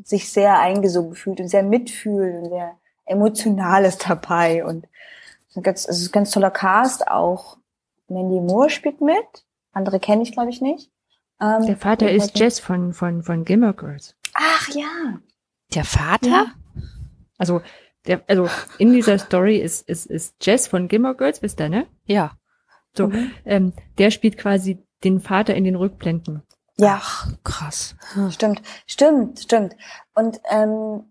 sich sehr eingesogen fühlt und sehr mitfühlt und sehr Emotionales dabei und es ist ein ganz, es ist ein ganz toller Cast auch. Mandy Moore spielt mit. Andere kenne ich, glaube ich, nicht. Ähm, der Vater ist Jess von, von, von Gilmore Girls. Ach ja. Der Vater? Ja. Also, der, also in dieser Story ist, ist, ist Jess von Gilmore Girls, wisst ihr, ne? Ja. So, mhm. ähm, der spielt quasi den Vater in den Rückblenden. Ja. Ach, krass. Stimmt, stimmt, stimmt. Und ähm,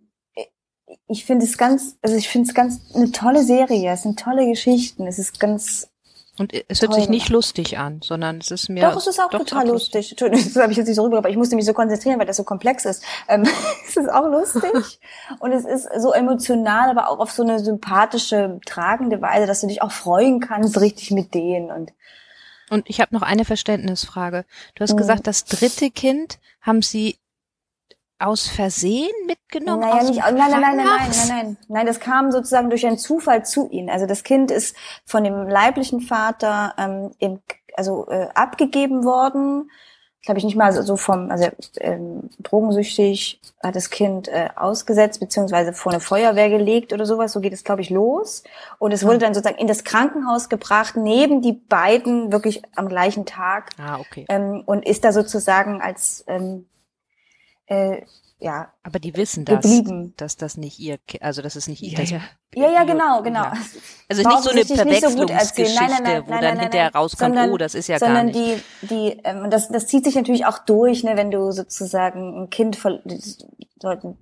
ich finde es ganz, also ich finde es ganz eine tolle Serie. Es sind tolle Geschichten. Es ist ganz Und es hört Toll sich nicht lustig an, sondern es ist mir. Doch, es ist auch total lustig. Entschuldigung, das habe ich jetzt nicht so rüber, aber ich musste mich so konzentrieren, weil das so komplex ist. Ähm, es ist auch lustig und es ist so emotional, aber auch auf so eine sympathische, tragende Weise, dass du dich auch freuen kannst, richtig mit denen. Und Und ich habe noch eine Verständnisfrage. Du hast Mhm. gesagt, das dritte Kind haben sie aus Versehen mitgenommen? naja, aus nicht, nein, nein, nein, nein, nein, nein, nein. Nein, das kam sozusagen durch einen Zufall zu ihnen. Also das Kind ist von dem leiblichen Vater ähm, im, also äh, abgegeben worden. Glaube ich nicht mal so, vom, also ähm, drogensüchtig hat das Kind äh, ausgesetzt beziehungsweise vor eine Feuerwehr gelegt oder sowas. So geht es, glaube ich, los. Und es wurde dann sozusagen in das Krankenhaus gebracht neben die beiden wirklich am gleichen Tag Ah, okay. ähm, und ist da sozusagen als ähm, äh, ja Aber die wissen das, geblieben. dass das nicht ihr, also dass es nicht ihr. Ja, das, ja. Ja, ja, genau, genau. ja. Also nicht so eine nicht so. Verwechslungsgeschichte, Nein, nein, nein, wo dann nein, hinterher rauskommt, Sondern- oh, das ist ja gar sondern nicht. die, die, ähm, und das, das zieht sich natürlich auch durch, ne, wenn du sozusagen ein Kind sollten,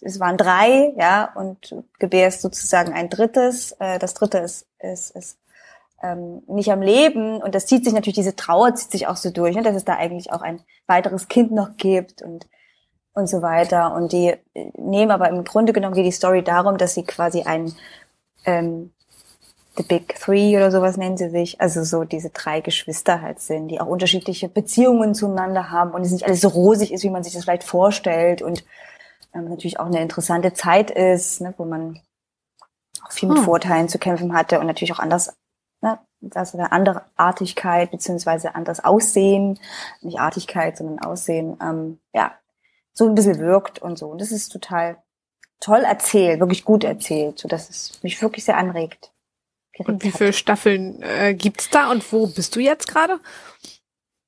es waren drei, ja, und du gebärst sozusagen ein drittes, äh, das dritte ist, ist, ist ähm, nicht am Leben und das zieht sich natürlich, diese Trauer zieht sich auch so durch, ne, dass es da eigentlich auch ein weiteres Kind noch gibt und und so weiter. Und die äh, nehmen aber im Grunde genommen geht die Story darum, dass sie quasi ein ähm, The Big Three oder sowas nennen sie sich, also so diese drei Geschwister halt sind, die auch unterschiedliche Beziehungen zueinander haben und es nicht alles so rosig ist, wie man sich das vielleicht vorstellt. Und ähm, natürlich auch eine interessante Zeit ist, ne, wo man auch viel mit Hm. Vorteilen zu kämpfen hatte und natürlich auch anders, ne, also eine andere Artigkeit beziehungsweise anderes Aussehen, nicht Artigkeit, sondern Aussehen, ähm, ja, so ein bisschen wirkt und so. Und das ist total toll erzählt, wirklich gut erzählt, so dass es mich wirklich sehr anregt. Und wie viele Staffeln äh, gibt's da und wo bist du jetzt gerade?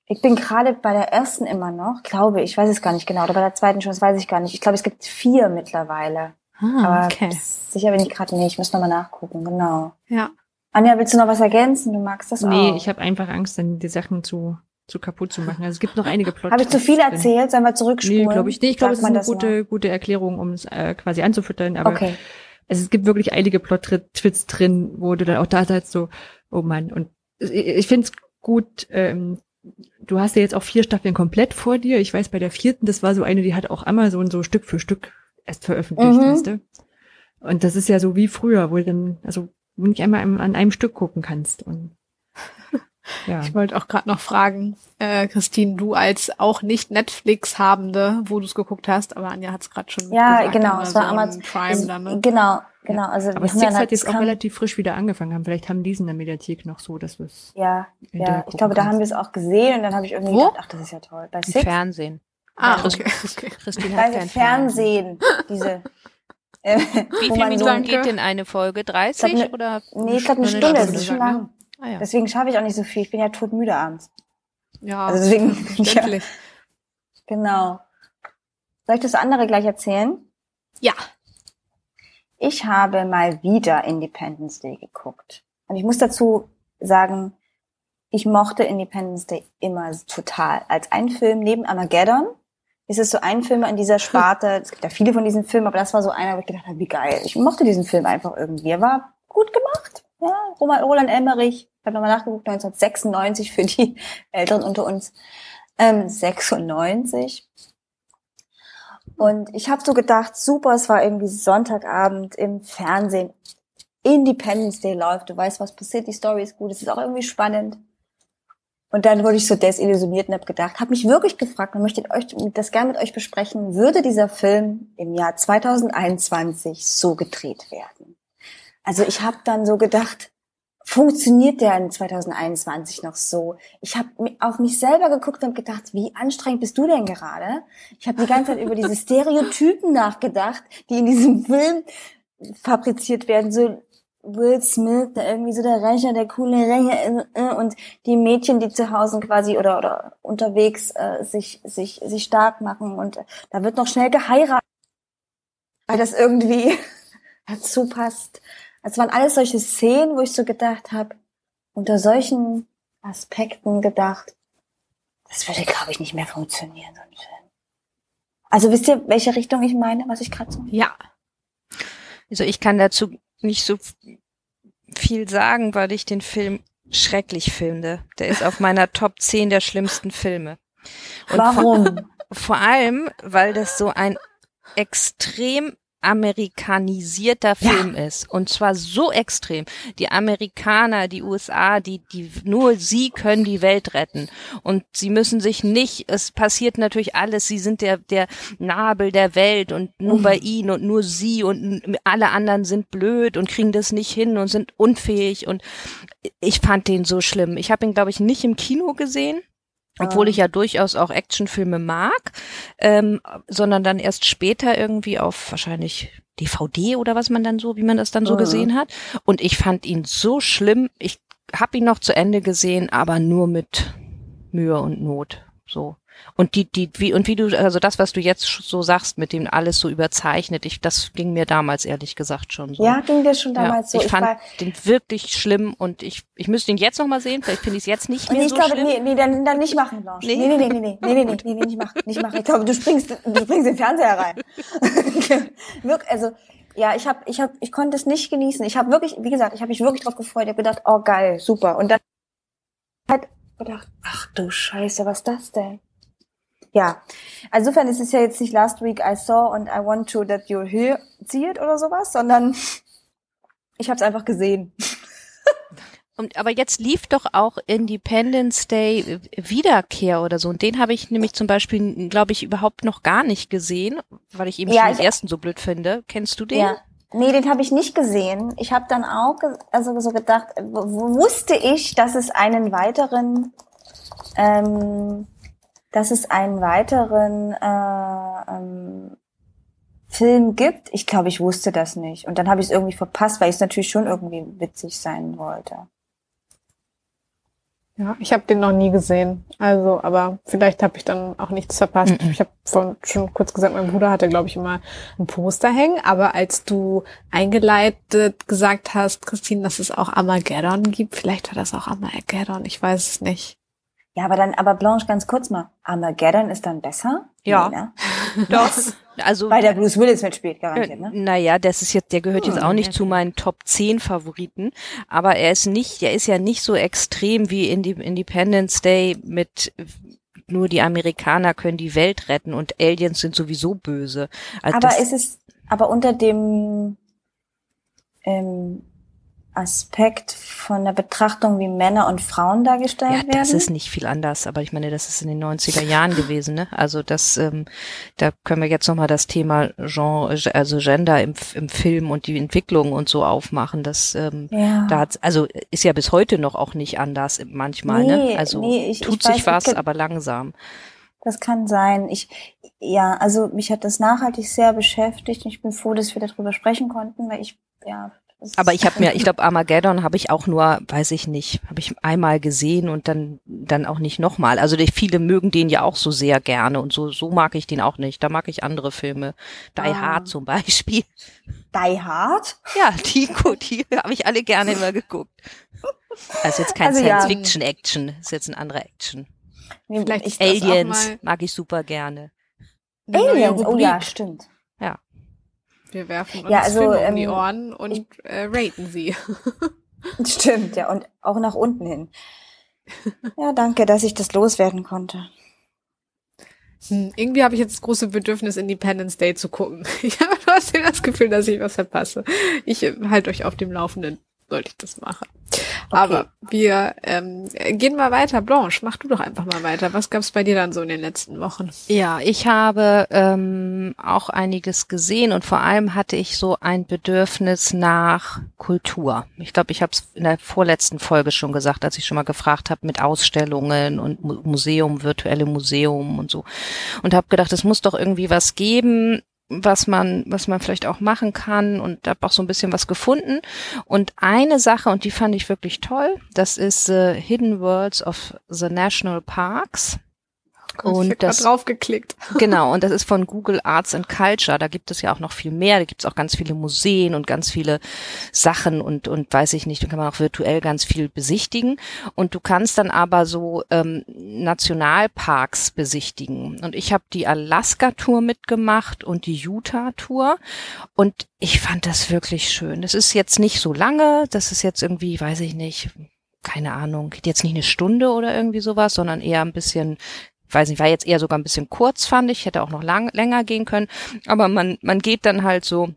Ich bin gerade bei der ersten immer noch, glaube ich, weiß es gar nicht genau, oder bei der zweiten schon, das weiß ich gar nicht. Ich glaube, es gibt vier mittlerweile. Ah, Aber sicher bin ich gerade nicht. Ich muss nochmal nachgucken, genau. Ja. Anja, willst du noch was ergänzen? Du magst das Nee, auch. ich habe einfach Angst, dann die Sachen zu, zu kaputt zu machen. Also es gibt noch einige Plot. Habe ich zu viel erzählt? Sollen wir zurückspulen? Nee, glaube ich nicht. Ich glaube, es ist eine gute, gute Erklärung, um es äh, quasi anzufüttern. Aber? Okay. also es gibt wirklich einige Plot-Twits drin, wo du dann auch da sagst so, oh Mann. Und ich, ich finde es gut, ähm, du hast ja jetzt auch vier Staffeln komplett vor dir. Ich weiß, bei der vierten, das war so eine, die hat auch Amazon so Stück für Stück erst veröffentlicht, Mhm. weißt du? Und das ist ja so wie früher, wo du dann, also nicht einmal an an einem Stück gucken kannst. Und ja. Ich wollte auch gerade noch fragen, äh, Christine, du als auch nicht Netflix-Habende, wo du es geguckt hast, aber Anja hat es gerade schon Ja, gesagt, genau, es war Amazon Amazon. Prime dann, ne? Genau, genau. Also Aber wir haben Six hat halt- jetzt auch relativ frisch wieder angefangen haben. Vielleicht haben die es in der Mediathek noch so, dass wir es Ja, ja. Ich glaube, da haben wir es auch gesehen und dann habe ich irgendwie Wo? gedacht, ach, das ist ja toll. Bei Im Six, Fernsehen. Ah, okay, okay. Christine hat kein Fernsehen, diese. Äh, Wie man Minuten geht denn eine Folge? 30 Ich glaub, ne- oder? Nee, ich glaube eine Stunde, das ist schon lang. Ah, ja. Deswegen schaffe ich auch nicht so viel. Ich bin ja todmüde abends. Ja, Also deswegen, ja, genau. Soll ich das andere gleich erzählen? Ja. Ich habe mal wieder Independence Day geguckt. Und ich muss dazu sagen, ich mochte Independence Day immer total. Als ein Film neben Armageddon ist es so ein Film in dieser Sparte. Es gibt ja viele von diesen Filmen, aber das war so einer, wo ich gedacht habe, wie geil. Ich mochte diesen Film einfach irgendwie. Er war gut gemacht. Ja, Roman- Roland Emmerich, ich habe nochmal nachgeguckt, 1996 für die Älteren unter uns. Ähm, 96. Und ich habe so gedacht, super, es war irgendwie Sonntagabend im Fernsehen. Independence Day läuft, du weißt, was passiert, die Story ist gut, es ist auch irgendwie spannend. Und dann wurde ich so desillusioniert und habe gedacht, habe mich wirklich gefragt und möchte euch das gerne mit euch besprechen, würde dieser Film im Jahr 2021 so gedreht werden? Also ich habe dann so gedacht, funktioniert der in 2021 noch so? Ich habe auf mich selber geguckt und gedacht, wie anstrengend bist du denn gerade? Ich habe die ganze Zeit über diese Stereotypen nachgedacht, die in diesem Film fabriziert werden, so Will Smith, der irgendwie so der Rächer, der coole Rächer äh, äh, und die Mädchen, die zu Hause quasi oder oder unterwegs äh, sich sich sich stark machen und äh, da wird noch schnell geheiratet, weil das irgendwie dazu passt. Es waren alles solche Szenen, wo ich so gedacht habe, unter solchen Aspekten gedacht, das würde, glaube ich, nicht mehr funktionieren, so ein Film. Also wisst ihr, welche Richtung ich meine, was ich gerade so... Ja. Also ich kann dazu nicht so viel sagen, weil ich den Film schrecklich finde. Der ist auf meiner Top 10 der schlimmsten Filme. Und Warum? Vor, vor allem, weil das so ein extrem amerikanisierter Film ja. ist. Und zwar so extrem. Die Amerikaner, die USA, die, die, nur sie können die Welt retten. Und sie müssen sich nicht, es passiert natürlich alles, sie sind der, der Nabel der Welt und nur mhm. bei ihnen und nur sie und alle anderen sind blöd und kriegen das nicht hin und sind unfähig und ich fand den so schlimm. Ich habe ihn, glaube ich, nicht im Kino gesehen obwohl ich ja durchaus auch Actionfilme mag, ähm, sondern dann erst später irgendwie auf wahrscheinlich DVD oder was man dann so, wie man das dann so uh. gesehen hat. Und ich fand ihn so schlimm. Ich habe ihn noch zu Ende gesehen, aber nur mit Mühe und Not. So. Und die, die, wie, und wie du, also das, was du jetzt so sagst, mit dem alles so überzeichnet, ich, das ging mir damals ehrlich gesagt schon so. Ja, ging dir schon damals ja, so. Ich, ich fand den wirklich schlimm und ich, ich müsste ihn jetzt noch mal sehen, vielleicht finde ich es jetzt nicht mehr ich so glaube, schlimm. Nee, nee, dann, dann nicht machen, Blanche. Nee, nee, nee, nee, nee, nee, nee, nee, nee, nee, nicht machen, nicht machen. Ich glaube, du springst, du springst in den Fernseher rein. wirklich, also, ja, ich habe, ich habe, ich konnte es nicht genießen. Ich habe wirklich, wie gesagt, ich habe mich wirklich drauf gefreut. Ich habe gedacht, oh geil, super. Und dann halt gedacht, ach du Scheiße, was ist das denn? Ja, insofern ist es ja jetzt nicht Last Week I saw and I want to that you hear, see it oder sowas, sondern ich habe es einfach gesehen. Und, aber jetzt lief doch auch Independence Day Wiederkehr oder so. Und den habe ich nämlich zum Beispiel, glaube ich, überhaupt noch gar nicht gesehen, weil ich eben ja, schon den ersten so blöd finde. Kennst du den? Ja. Nee, den habe ich nicht gesehen. Ich habe dann auch also so gedacht, wusste ich, dass es einen weiteren ähm, dass es einen weiteren äh, ähm, Film gibt. Ich glaube, ich wusste das nicht. Und dann habe ich es irgendwie verpasst, weil ich es natürlich schon irgendwie witzig sein wollte. Ja, ich habe den noch nie gesehen. Also, aber vielleicht habe ich dann auch nichts verpasst. -mm. Ich habe schon kurz gesagt, mein Bruder hatte, glaube ich, immer ein Poster hängen. Aber als du eingeleitet gesagt hast, Christine, dass es auch Armageddon gibt, vielleicht war das auch Armageddon. Ich weiß es nicht. Ja, aber dann, aber Blanche, ganz kurz mal. Armageddon ist dann besser? Ja. Nee, ne? Doch. Also, Weil der Bruce Willis mitspielt, garantiert, ne? Naja, das ist jetzt, der gehört jetzt auch nicht zu meinen Top 10 Favoriten. Aber er ist nicht, er ist ja nicht so extrem wie in die Independence Day mit nur die Amerikaner können die Welt retten und Aliens sind sowieso böse. Also aber ist es, aber unter dem, ähm, Aspekt von der Betrachtung, wie Männer und Frauen dargestellt ja, werden? Ja, das ist nicht viel anders, aber ich meine, das ist in den 90er Jahren gewesen, ne? Also das, ähm, da können wir jetzt nochmal das Thema Genre, also Gender im, im Film und die Entwicklung und so aufmachen. Das, ähm, ja. da hat, also ist ja bis heute noch auch nicht anders manchmal, ne? nee, ne? Also nee, ich, tut ich sich weiß, was, aber langsam. Das kann sein. Ich, ja, also mich hat das nachhaltig sehr beschäftigt und ich bin froh, dass wir darüber sprechen konnten, weil ich, ja, aber ich habe mir, ich glaube, Armageddon habe ich auch nur, weiß ich nicht, habe ich einmal gesehen und dann dann auch nicht nochmal. Also die, viele mögen den ja auch so sehr gerne und so so mag ich den auch nicht. Da mag ich andere Filme, Die ah. Hard zum Beispiel. Die Hard? Ja, die die habe ich alle gerne immer geguckt. Also jetzt kein also, Science-Fiction-Action, ist jetzt ein anderer Action. Vielleicht Aliens mag ich super gerne. Aliens, oh ja, stimmt. Wir werfen uns ja, also, Filme um die ähm, Ohren und äh, raten sie. Stimmt, ja, und auch nach unten hin. Ja, danke, dass ich das loswerden konnte. Hm, irgendwie habe ich jetzt das große Bedürfnis, Independence Day zu gucken. Ich habe trotzdem das Gefühl, dass ich was verpasse. Ich äh, halte euch auf dem Laufenden, sollte ich das machen. Okay. Aber wir ähm, gehen mal weiter. Blanche, mach du doch einfach mal weiter. Was gab's bei dir dann so in den letzten Wochen? Ja, ich habe ähm, auch einiges gesehen und vor allem hatte ich so ein Bedürfnis nach Kultur. Ich glaube, ich habe es in der vorletzten Folge schon gesagt, als ich schon mal gefragt habe mit Ausstellungen und Museum, virtuelle Museum und so. Und habe gedacht, es muss doch irgendwie was geben, was man, was man vielleicht auch machen kann und habe auch so ein bisschen was gefunden. Und eine Sache, und die fand ich wirklich toll, das ist äh, Hidden Worlds of the National Parks. Und ich das drauf geklickt. Genau, und das ist von Google Arts and Culture. Da gibt es ja auch noch viel mehr. Da gibt es auch ganz viele Museen und ganz viele Sachen und und weiß ich nicht. Da kann man auch virtuell ganz viel besichtigen. Und du kannst dann aber so ähm, Nationalparks besichtigen. Und ich habe die Alaska-Tour mitgemacht und die Utah-Tour. Und ich fand das wirklich schön. Das ist jetzt nicht so lange. Das ist jetzt irgendwie, weiß ich nicht, keine Ahnung, geht jetzt nicht eine Stunde oder irgendwie sowas, sondern eher ein bisschen weiß nicht, war jetzt eher sogar ein bisschen kurz, fand ich, hätte auch noch lang, länger gehen können, aber man, man geht dann halt so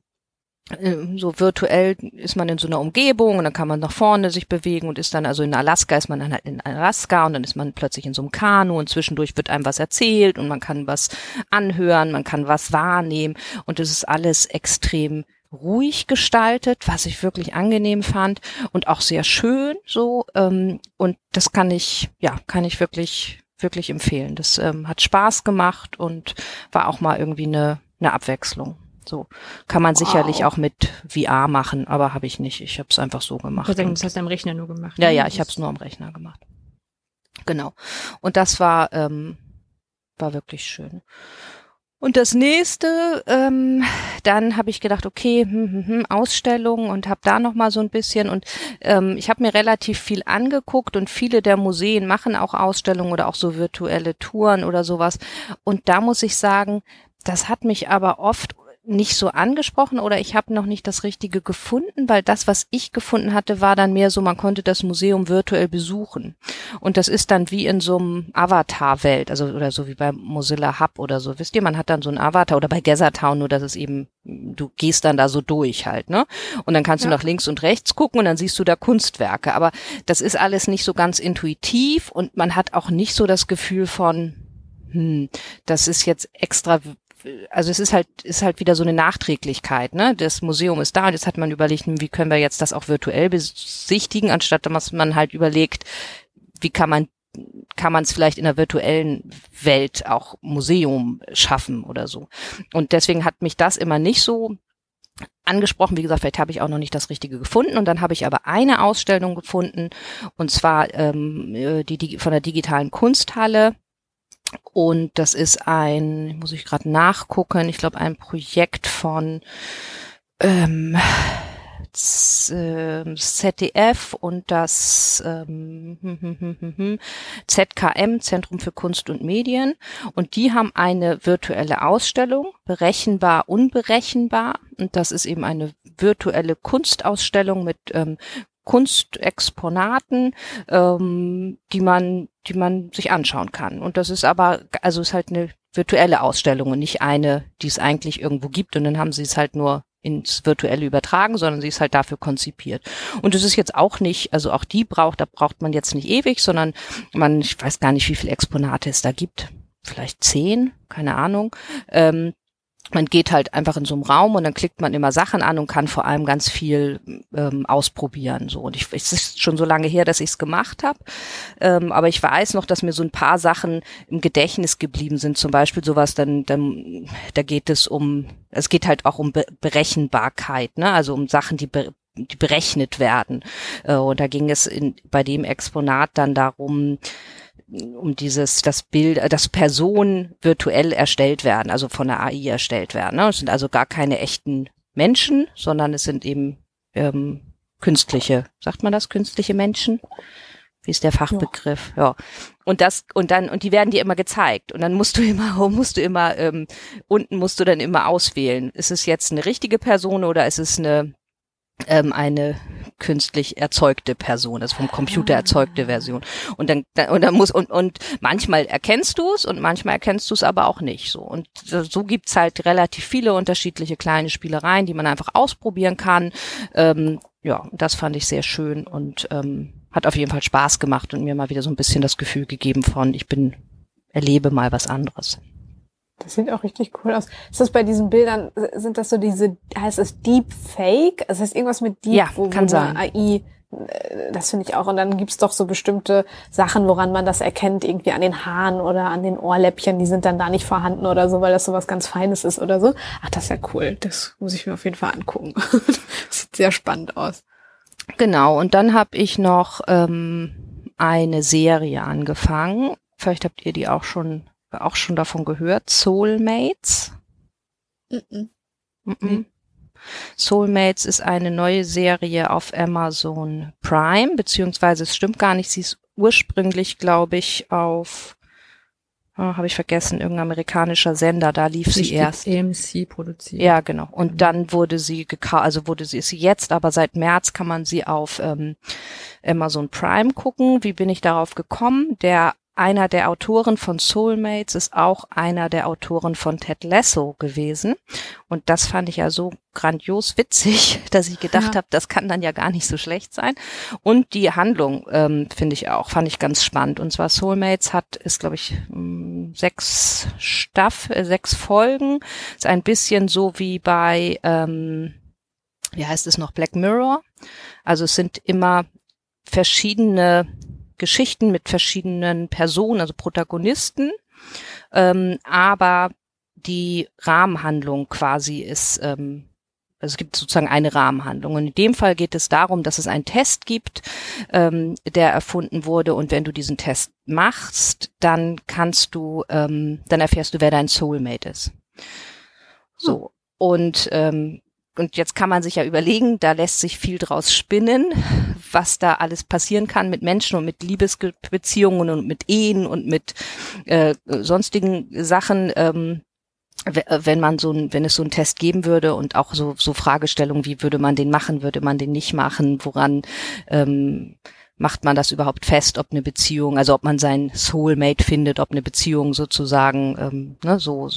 ähm, so virtuell ist man in so einer Umgebung und dann kann man nach vorne sich bewegen und ist dann also in Alaska ist man dann halt in Alaska und dann ist man plötzlich in so einem Kanu und zwischendurch wird einem was erzählt und man kann was anhören, man kann was wahrnehmen und es ist alles extrem ruhig gestaltet, was ich wirklich angenehm fand und auch sehr schön so ähm, und das kann ich ja kann ich wirklich wirklich empfehlen. Das ähm, hat Spaß gemacht und war auch mal irgendwie eine eine Abwechslung. So kann man wow. sicherlich auch mit VR machen, aber habe ich nicht. Ich habe es einfach so gemacht. Ich sagen, das hast du am Rechner nur gemacht. Ja, ne? ja, ich habe es nur am Rechner gemacht. Genau. Und das war ähm, war wirklich schön. Und das nächste, ähm, dann habe ich gedacht, okay, hm, hm, hm, Ausstellung und habe da noch mal so ein bisschen und ähm, ich habe mir relativ viel angeguckt und viele der Museen machen auch Ausstellungen oder auch so virtuelle Touren oder sowas. Und da muss ich sagen, das hat mich aber oft nicht so angesprochen oder ich habe noch nicht das Richtige gefunden, weil das, was ich gefunden hatte, war dann mehr so, man konnte das Museum virtuell besuchen. Und das ist dann wie in so einem Avatar-Welt, also oder so wie bei Mozilla Hub oder so. Wisst ihr, man hat dann so ein Avatar oder bei Gathertown, nur dass es eben, du gehst dann da so durch halt, ne? Und dann kannst ja. du nach links und rechts gucken und dann siehst du da Kunstwerke. Aber das ist alles nicht so ganz intuitiv und man hat auch nicht so das Gefühl von, hm, das ist jetzt extra also es ist halt, ist halt wieder so eine Nachträglichkeit, ne? Das Museum ist da und jetzt hat man überlegt, wie können wir jetzt das auch virtuell besichtigen, anstatt dass man halt überlegt, wie kann man kann man es vielleicht in der virtuellen Welt auch Museum schaffen oder so. Und deswegen hat mich das immer nicht so angesprochen. Wie gesagt, vielleicht habe ich auch noch nicht das Richtige gefunden. Und dann habe ich aber eine Ausstellung gefunden, und zwar ähm, äh, die, die von der digitalen Kunsthalle und das ist ein, muss ich gerade nachgucken, ich glaube ein Projekt von ähm, ZDF und das ähm, ZKM, Zentrum für Kunst und Medien. Und die haben eine virtuelle Ausstellung, berechenbar, unberechenbar. Und das ist eben eine virtuelle Kunstausstellung mit ähm, Kunstexponaten, ähm, die man, die man sich anschauen kann. Und das ist aber, also ist halt eine virtuelle Ausstellung und nicht eine, die es eigentlich irgendwo gibt und dann haben sie es halt nur ins Virtuelle übertragen, sondern sie ist halt dafür konzipiert. Und es ist jetzt auch nicht, also auch die braucht, da braucht man jetzt nicht ewig, sondern man, ich weiß gar nicht, wie viele Exponate es da gibt. Vielleicht zehn, keine Ahnung. Ähm, man geht halt einfach in so einem Raum und dann klickt man immer Sachen an und kann vor allem ganz viel ähm, ausprobieren. So und ich, es ist schon so lange her, dass ich es gemacht habe, ähm, aber ich weiß noch, dass mir so ein paar Sachen im Gedächtnis geblieben sind. Zum Beispiel sowas, dann, dann da geht es um, es geht halt auch um Be Berechenbarkeit, ne? Also um Sachen, die be die berechnet werden. Äh, und da ging es in, bei dem Exponat dann darum, um dieses, das Bild, äh, das Personen virtuell erstellt werden, also von der AI erstellt werden. Ne? Es sind also gar keine echten Menschen, sondern es sind eben ähm, künstliche, sagt man das, künstliche Menschen? Wie ist der Fachbegriff? Ja. ja. Und das, und dann, und die werden dir immer gezeigt. Und dann musst du immer, musst du immer, ähm, unten musst du dann immer auswählen. Ist es jetzt eine richtige Person oder ist es eine ähm, eine künstlich erzeugte Person, also vom Computer erzeugte Version. Und dann, und dann muss und und manchmal erkennst du es und manchmal erkennst du es aber auch nicht so. Und so gibt's halt relativ viele unterschiedliche kleine Spielereien, die man einfach ausprobieren kann. Ähm, ja, das fand ich sehr schön und ähm, hat auf jeden Fall Spaß gemacht und mir mal wieder so ein bisschen das Gefühl gegeben von, ich bin erlebe mal was anderes. Das sieht auch richtig cool aus. Ist das bei diesen Bildern, sind das so diese, heißt es Deep Fake? Das heißt irgendwas mit Deep, ja, wo, kann wo sein. AI, äh, das finde ich auch. Und dann gibt's doch so bestimmte Sachen, woran man das erkennt, irgendwie an den Haaren oder an den Ohrläppchen, die sind dann da nicht vorhanden oder so, weil das so was ganz Feines ist oder so. Ach, das ist ja cool. Das muss ich mir auf jeden Fall angucken. sieht sehr spannend aus. Genau, und dann habe ich noch ähm, eine Serie angefangen. Vielleicht habt ihr die auch schon auch schon davon gehört? Soulmates? Mm -mm. Mm Soulmates ist eine neue Serie auf Amazon Prime, beziehungsweise es stimmt gar nicht, sie ist ursprünglich, glaube ich, auf oh, habe ich vergessen, irgendein amerikanischer Sender, da lief sie erst. AMC produziert. Ja, genau. Und dann wurde sie gekauft, also wurde sie ist sie jetzt, aber seit März kann man sie auf ähm, Amazon Prime gucken. Wie bin ich darauf gekommen? Der einer der Autoren von Soulmates ist auch einer der Autoren von Ted Lasso gewesen. Und das fand ich ja so grandios witzig, dass ich gedacht ja. habe, das kann dann ja gar nicht so schlecht sein. Und die Handlung ähm, finde ich auch, fand ich ganz spannend. Und zwar Soulmates hat, ist glaube ich mm, sechs Staff, äh, sechs Folgen. Ist ein bisschen so wie bei, ähm, wie heißt es noch, Black Mirror. Also es sind immer verschiedene Geschichten mit verschiedenen Personen, also Protagonisten, ähm, aber die Rahmenhandlung quasi ist, ähm, also es gibt sozusagen eine Rahmenhandlung. Und in dem Fall geht es darum, dass es einen Test gibt, ähm, der erfunden wurde. Und wenn du diesen Test machst, dann kannst du, ähm, dann erfährst du, wer dein Soulmate ist. So. Und ähm, und jetzt kann man sich ja überlegen, da lässt sich viel draus spinnen, was da alles passieren kann mit Menschen und mit Liebesbeziehungen und mit Ehen und mit äh, sonstigen Sachen. Ähm, wenn man so ein, wenn es so einen Test geben würde und auch so, so Fragestellungen, wie würde man den machen, würde man den nicht machen, woran ähm, macht man das überhaupt fest, ob eine Beziehung, also ob man sein Soulmate findet, ob eine Beziehung sozusagen ähm, ne, so,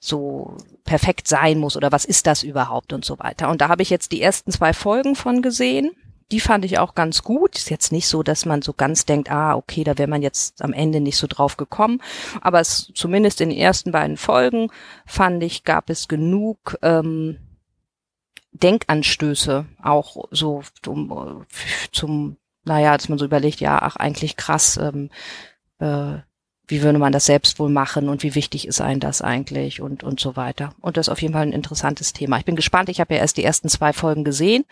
so perfekt sein muss oder was ist das überhaupt und so weiter. Und da habe ich jetzt die ersten zwei Folgen von gesehen. Die fand ich auch ganz gut. Ist jetzt nicht so, dass man so ganz denkt, ah, okay, da wäre man jetzt am Ende nicht so drauf gekommen. Aber es, zumindest in den ersten beiden Folgen fand ich, gab es genug ähm, Denkanstöße, auch so zum, zum naja, dass man so überlegt, ja, ach, eigentlich krass, ähm, äh, wie würde man das selbst wohl machen und wie wichtig ist einem das eigentlich und, und so weiter. Und das ist auf jeden Fall ein interessantes Thema. Ich bin gespannt, ich habe ja erst die ersten zwei Folgen gesehen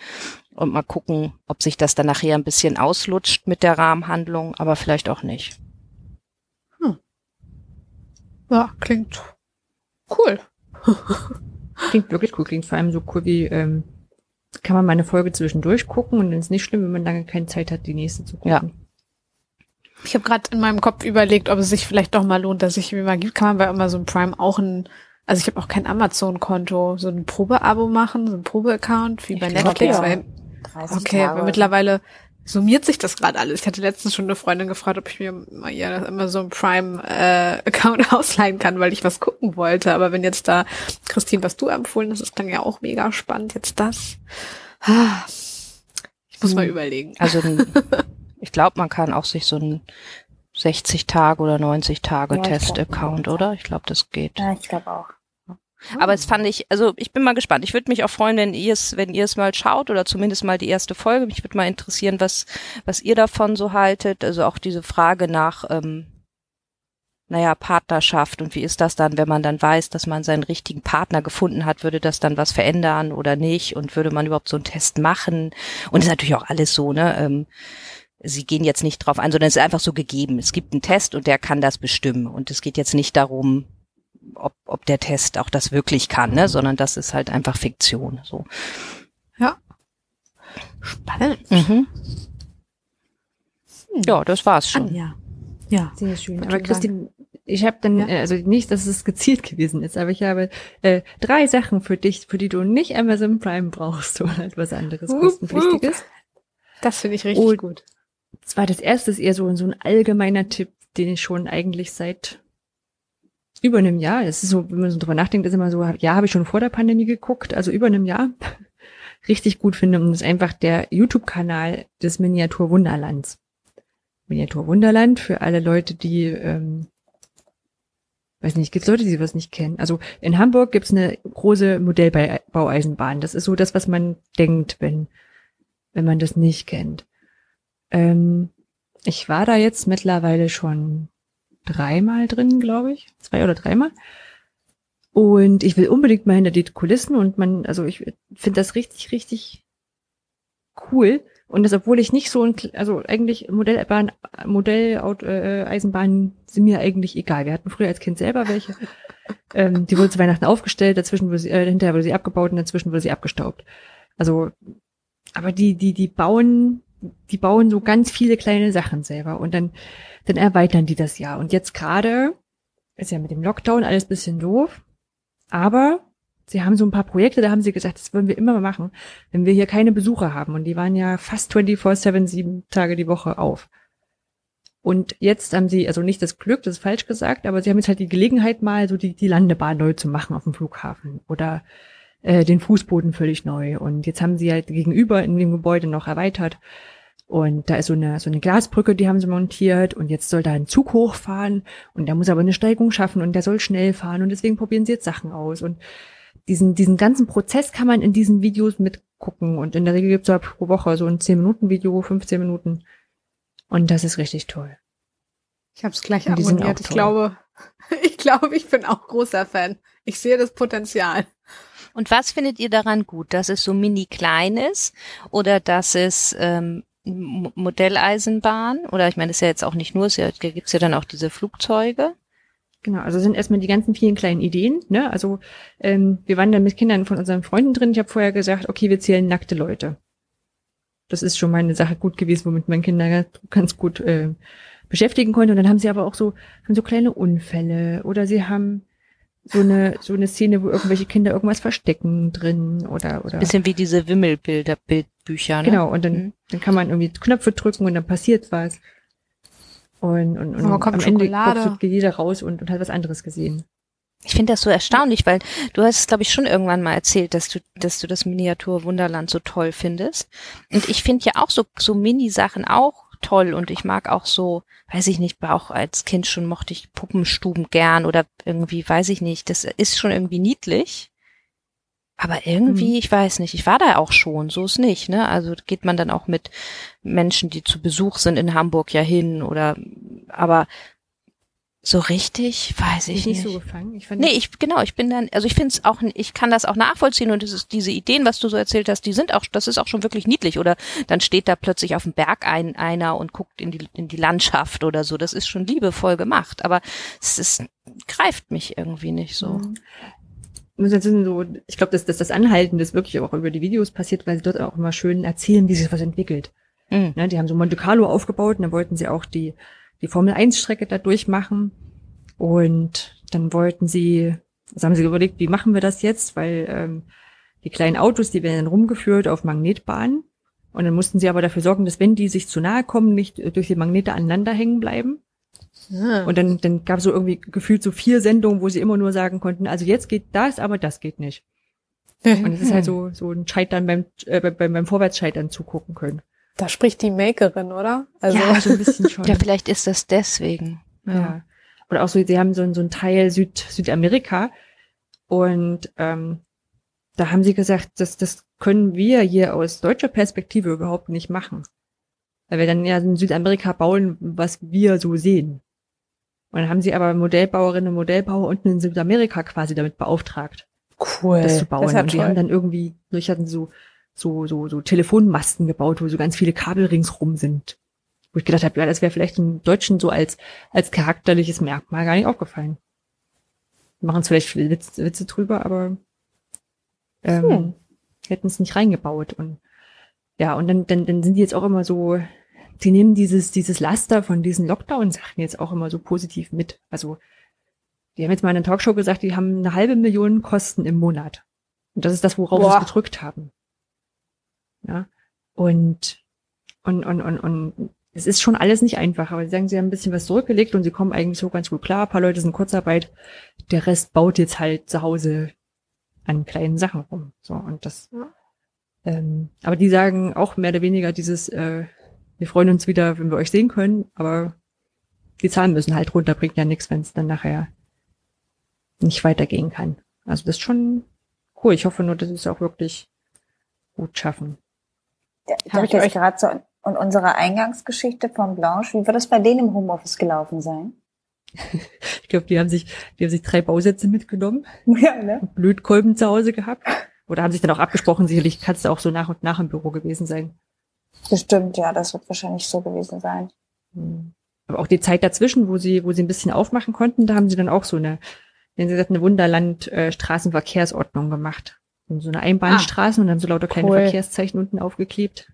und mal gucken, ob sich das dann nachher ein bisschen auslutscht mit der Rahmenhandlung, aber vielleicht auch nicht. Hm. Ja, klingt cool. klingt wirklich cool, klingt vor allem so cool wie ähm, kann man mal eine Folge zwischendurch gucken und dann ist nicht schlimm, wenn man lange keine Zeit hat, die nächste zu gucken. Ja. Ich habe gerade in meinem Kopf überlegt, ob es sich vielleicht doch mal lohnt, dass ich mir mal gibt, kann man bei Amazon Prime auch ein, also ich habe auch kein Amazon-Konto, so ein Probeabo machen, so ein Probe-Account wie bei ich Netflix, ja. weil okay, aber mittlerweile summiert sich das gerade alles. Ich hatte letztens schon eine Freundin gefragt, ob ich mir mal ihr Amazon Prime äh, Account ausleihen kann, weil ich was gucken wollte. Aber wenn jetzt da, Christine, was du empfohlen hast, das klang ja auch mega spannend. Jetzt das. Ich muss mal hm. überlegen. Also ich glaube, man kann auch sich so ein 60 Tage oder 90 Tage ja, Test-Account, oder? Ich glaube, das geht. Ja, ich glaube auch. Aber es fand ich, also ich bin mal gespannt. Ich würde mich auch freuen, wenn ihr es, wenn ihr es mal schaut oder zumindest mal die erste Folge. Mich würde mal interessieren, was, was ihr davon so haltet. Also auch diese Frage nach, ähm, naja, Partnerschaft und wie ist das dann, wenn man dann weiß, dass man seinen richtigen Partner gefunden hat, würde das dann was verändern oder nicht und würde man überhaupt so einen Test machen? Und es ist natürlich auch alles so, ne? Ähm, Sie gehen jetzt nicht drauf ein, sondern es ist einfach so gegeben. Es gibt einen Test und der kann das bestimmen. Und es geht jetzt nicht darum, ob, ob der Test auch das wirklich kann, ne? sondern das ist halt einfach Fiktion. So. Ja. Spannend. Mhm. Hm. Ja, das war's schon. Ja. Ja. Sehr schön. Aber Christine, ich habe dann, ja. Äh, also nicht, dass es gezielt gewesen ist, aber ich habe äh, drei Sachen für dich, für die du nicht Amazon Prime brauchst oder etwas anderes kostenpflichtiges. Das finde ich richtig Und gut. Zwar das erste ist eher so, so ein allgemeiner Tipp, den ich schon eigentlich seit über einem Jahr, das ist so, wenn man so drüber nachdenkt, ist immer so, ja, habe ich schon vor der Pandemie geguckt, also über einem Jahr, richtig gut finde. Und das ist einfach der YouTube-Kanal des Miniatur Wunderlands. Miniatur Wunderland für alle Leute, die, ähm, weiß nicht, gibt es Leute, die was nicht kennen. Also in Hamburg gibt's eine große Modellbaueisenbahn. Das ist so das, was man denkt, wenn, wenn man das nicht kennt. Ähm, ich war da jetzt mittlerweile schon dreimal drin, glaube ich. Zwei oder dreimal. Und ich will unbedingt mal hinter die Kulissen und man, also ich finde das richtig, richtig cool. Und das, obwohl ich nicht so ein, also eigentlich Modellbahn, Modell, äh, Eisenbahnen sind mir eigentlich egal. Wir hatten früher als Kind selber welche. ähm, die wurden zu Weihnachten aufgestellt, dazwischen wurde sie, äh, hinterher wurde sie abgebaut und dazwischen wurde sie abgestaubt. Also, aber die, die, die bauen, die bauen so ganz viele kleine Sachen selber und dann dann erweitern die das ja. Und jetzt gerade ist ja mit dem Lockdown alles bisschen doof. Aber sie haben so ein paar Projekte, da haben sie gesagt, das wollen wir immer machen, wenn wir hier keine Besucher haben. Und die waren ja fast 24-7, sieben Tage die Woche auf. Und jetzt haben sie, also nicht das Glück, das ist falsch gesagt, aber sie haben jetzt halt die Gelegenheit mal so die, die Landebahn neu zu machen auf dem Flughafen oder äh, den Fußboden völlig neu. Und jetzt haben sie halt gegenüber in dem Gebäude noch erweitert. Und da ist so eine, so eine Glasbrücke, die haben sie montiert und jetzt soll da ein Zug hochfahren und der muss aber eine Steigung schaffen und der soll schnell fahren und deswegen probieren sie jetzt Sachen aus. Und diesen, diesen ganzen Prozess kann man in diesen Videos mitgucken und in der Regel gibt es ja pro Woche so ein 10-Minuten-Video, 15 Minuten und das ist richtig toll. Ich habe es gleich abonniert. Ich glaube, ich glaube, ich bin auch großer Fan. Ich sehe das Potenzial. Und was findet ihr daran gut? Dass es so mini klein ist oder dass es ähm, Modelleisenbahn oder ich meine, das ist ja jetzt auch nicht nur, es ja, gibt's ja dann auch diese Flugzeuge. Genau, also sind erstmal die ganzen vielen kleinen Ideen. Ne? Also ähm, wir waren da mit Kindern von unseren Freunden drin. Ich habe vorher gesagt, okay, wir zählen nackte Leute. Das ist schon mal eine Sache gut gewesen, womit man Kinder ganz gut äh, beschäftigen konnte. Und dann haben sie aber auch so, haben so kleine Unfälle oder sie haben so eine so eine Szene, wo irgendwelche Kinder irgendwas verstecken drin oder oder bisschen wie diese Wimmelbilder Bildbücher. Ne? Genau und dann mhm. dann kann man irgendwie Knöpfe drücken und dann passiert was und und, und oh, am Ende kommt jeder raus und, und hat was anderes gesehen. Ich finde das so erstaunlich, weil du hast, glaube ich, schon irgendwann mal erzählt, dass du, dass du das Miniatur Wunderland so toll findest. Und ich finde ja auch so, so Mini-Sachen auch toll und ich mag auch so, weiß ich nicht, auch als Kind schon mochte ich Puppenstuben gern oder irgendwie, weiß ich nicht, das ist schon irgendwie niedlich. Aber irgendwie, mhm. ich weiß nicht, ich war da auch schon, so ist nicht, ne? Also geht man dann auch mit Menschen, die zu Besuch sind in Hamburg ja hin oder, aber so richtig, weiß ich, ich nicht. nicht so gefangen. Ich fand nee, ich genau, ich bin dann, also ich finde es auch, ich kann das auch nachvollziehen und das ist, diese Ideen, was du so erzählt hast, die sind auch, das ist auch schon wirklich niedlich. Oder dann steht da plötzlich auf dem Berg ein einer und guckt in die in die Landschaft oder so. Das ist schon liebevoll gemacht, aber es ist, greift mich irgendwie nicht so. Mhm. So, ich glaube, dass, dass das Anhalten das wirklich auch über die Videos passiert, weil sie dort auch immer schön erzählen, wie sich was entwickelt. Mhm. Ne, die haben so Monte Carlo aufgebaut und dann wollten sie auch die die Formel 1 Strecke da durchmachen. Und dann wollten sie, also haben sie überlegt, wie machen wir das jetzt? Weil ähm, die kleinen Autos, die werden dann rumgeführt auf Magnetbahnen. Und dann mussten sie aber dafür sorgen, dass wenn die sich zu nahe kommen, nicht durch die Magnete aneinander hängen bleiben. Ah. Und dann, dann gab es so irgendwie gefühlt so vier Sendungen, wo sie immer nur sagen konnten, also jetzt geht das, aber das geht nicht. Und es ist halt so, so ein Scheitern beim, äh, beim, beim Vorwärtsscheitern zugucken können. Da spricht die Makerin, oder? Also ja, so ein bisschen schon. ja, vielleicht ist das deswegen. Ja. ja. Oder auch so, sie haben so, so ein Teil Süd, Südamerika und ähm, da haben sie gesagt, das, das können wir hier aus deutscher Perspektive überhaupt nicht machen. Weil wir dann ja in Südamerika bauen, was wir so sehen. Und dann haben sie aber Modellbauerinnen und Modellbauer unten in Südamerika quasi damit beauftragt. Cool. Das zu bauen. Das und die haben dann irgendwie, durch hatten so so, so, so Telefonmasten gebaut, wo so ganz viele Kabel ringsrum sind. Wo ich gedacht habe, ja, das wäre vielleicht im Deutschen so als, als charakterliches Merkmal gar nicht aufgefallen. Machen es vielleicht Witze, Witze drüber, aber ähm, hm. hätten es nicht reingebaut. Und ja, und dann, dann, dann sind die jetzt auch immer so, die nehmen dieses, dieses Laster von diesen Lockdown-Sachen jetzt auch immer so positiv mit. Also, die haben jetzt mal in einer Talkshow gesagt, die haben eine halbe Million Kosten im Monat. Und das ist das, worauf sie es gedrückt haben. Ja. Und, und, und, und, und es ist schon alles nicht einfach, aber sie sagen, sie haben ein bisschen was zurückgelegt und sie kommen eigentlich so ganz gut klar. Ein paar Leute sind Kurzarbeit, der Rest baut jetzt halt zu Hause an kleinen Sachen rum. So, und das, ja. ähm, aber die sagen auch mehr oder weniger dieses, äh, wir freuen uns wieder, wenn wir euch sehen können, aber die Zahlen müssen halt runter, bringt ja nichts, wenn es dann nachher nicht weitergehen kann. Also das ist schon cool. Ich hoffe nur, dass sie es auch wirklich gut schaffen. Habe ich jetzt gerade so und unsere Eingangsgeschichte von Blanche, wie wird das bei denen im Homeoffice gelaufen sein? ich glaube, die haben sich, die haben sich drei Bausätze mitgenommen, ja, ne? Blödkolben zu Hause gehabt. Oder haben sich dann auch abgesprochen, sicherlich kann es auch so nach und nach im Büro gewesen sein. Bestimmt, ja, das wird wahrscheinlich so gewesen sein. Hm. Aber auch die Zeit dazwischen, wo sie, wo sie ein bisschen aufmachen konnten, da haben sie dann auch so eine, wenn sie gesagt, eine Wunderland äh, Straßenverkehrsordnung gemacht so eine Einbahnstraße ah, und dann so lauter kleine cool. Verkehrszeichen unten aufgeklebt.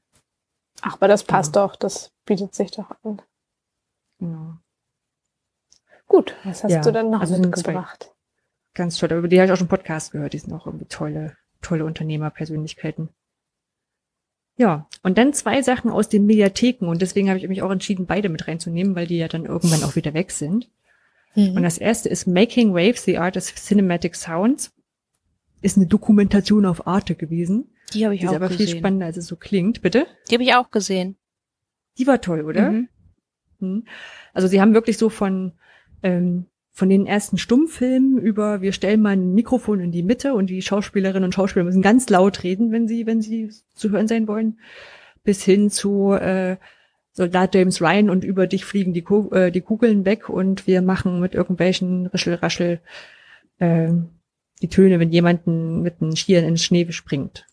Ach, aber das passt ja. doch, das bietet sich doch an. Ja. Gut, was hast Ja, du denn noch also mitgebracht? Ganz toll. Über die habe ich auch schon Podcast gehört. Die sind auch irgendwie tolle, tolle Unternehmerpersönlichkeiten. Ja, und dann zwei Sachen aus den Mediatheken. Und deswegen habe ich mich auch entschieden, beide mit reinzunehmen, weil die ja dann irgendwann auch wieder weg sind. Und das erste ist Making Waves, The Art of Cinematic Sounds. Ist eine Dokumentation auf Arte gewesen. Die habe ich Die ist auch aber viel gesehen. spannender, als es so klingt. Bitte? Die habe ich auch gesehen. Die war toll, oder? Mhm. Hm. Also sie haben wirklich so von, ähm, von den ersten Stummfilmen über, wir stellen mal ein Mikrofon in die Mitte und die Schauspielerinnen und Schauspieler müssen ganz laut reden, wenn sie, wenn sie zu hören sein wollen, bis hin zu äh, Soldat James Ryan und über dich fliegen die, Ku äh, die Kugeln weg und wir machen mit irgendwelchen Rischel-Raschel äh, die Töne, wenn jemanden mit einem Skiern in den Schnee springt.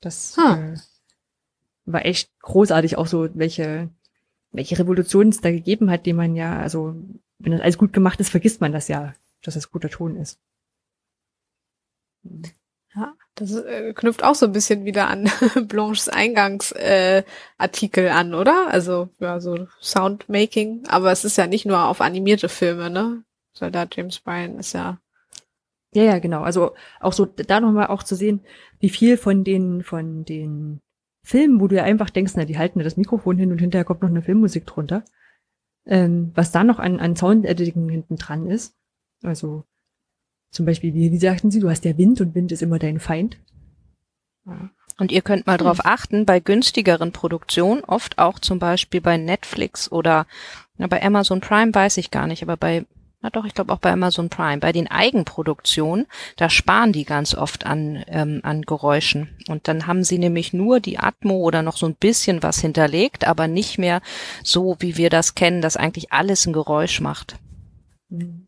Das Hm. äh, war echt großartig, auch so welche welche Revolution es da gegeben hat, die man ja, also wenn das alles gut gemacht ist, vergisst man das ja, dass das guter Ton ist. Ja, das äh, knüpft auch so ein bisschen wieder an Blanches Eingangsartikel äh, an, oder? Also ja, so Soundmaking, aber es ist ja nicht nur auf animierte Filme, ne? Soldat James Ryan ist ja Ja, ja, genau. Also auch so da nochmal auch zu sehen, wie viel von den von den Filmen, wo du ja einfach denkst, na, die halten da das Mikrofon hin und hinterher kommt noch eine Filmmusik drunter, ähm, was da noch an, an Sound-Editing hinten dran ist. Also zum Beispiel, wie, wie sagten sie, du hast ja Wind und Wind ist immer dein Feind. Ja. Und ihr könnt mal drauf achten, bei günstigeren Produktionen, oft auch zum Beispiel bei Netflix oder na, bei Amazon Prime weiß ich gar nicht, aber bei, na doch, ich glaube auch bei Amazon Prime, bei den Eigenproduktionen, da sparen die ganz oft an, ähm, an Geräuschen. Und dann haben sie nämlich nur die Atmo oder noch so ein bisschen was hinterlegt, aber nicht mehr so, wie wir das kennen, dass eigentlich alles ein Geräusch macht. Mhm.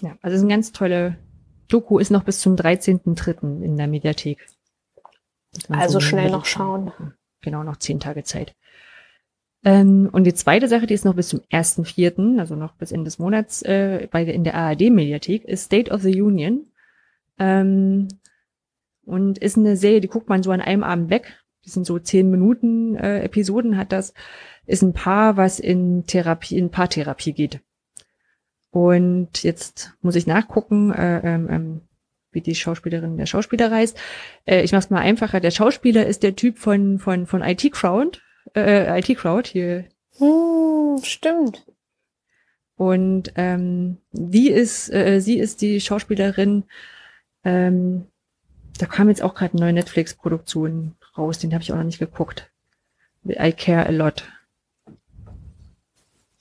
Ja, also es ist eine ganz tolle Doku, ist noch bis zum 13.3. in der Mediathek. Also so schnell noch schauen. Genau, noch zehn Tage Zeit. Ähm, und die zweite Sache, die ist noch bis zum 1.4., also noch bis Ende des Monats äh, bei in der ARD-Mediathek, ist State of the Union. Ähm, und ist eine Serie, die guckt man so an einem Abend weg. Die sind so zehn Minuten äh, Episoden hat das. Ist ein Paar, was in Therapie, in Paartherapie geht. Und jetzt muss ich nachgucken, äh, ähm, ähm, wie die Schauspielerin der Schauspieler heißt. Äh, ich mach's mal einfacher. Der Schauspieler ist der Typ von von von IT Crowd, äh, IT Crowd hier. Hm, stimmt. Und ähm, die ist, äh, sie ist die Schauspielerin. Ähm, da kam jetzt auch gerade eine neue Netflix-Produktion raus. Den habe ich auch noch nicht geguckt. I Care a Lot.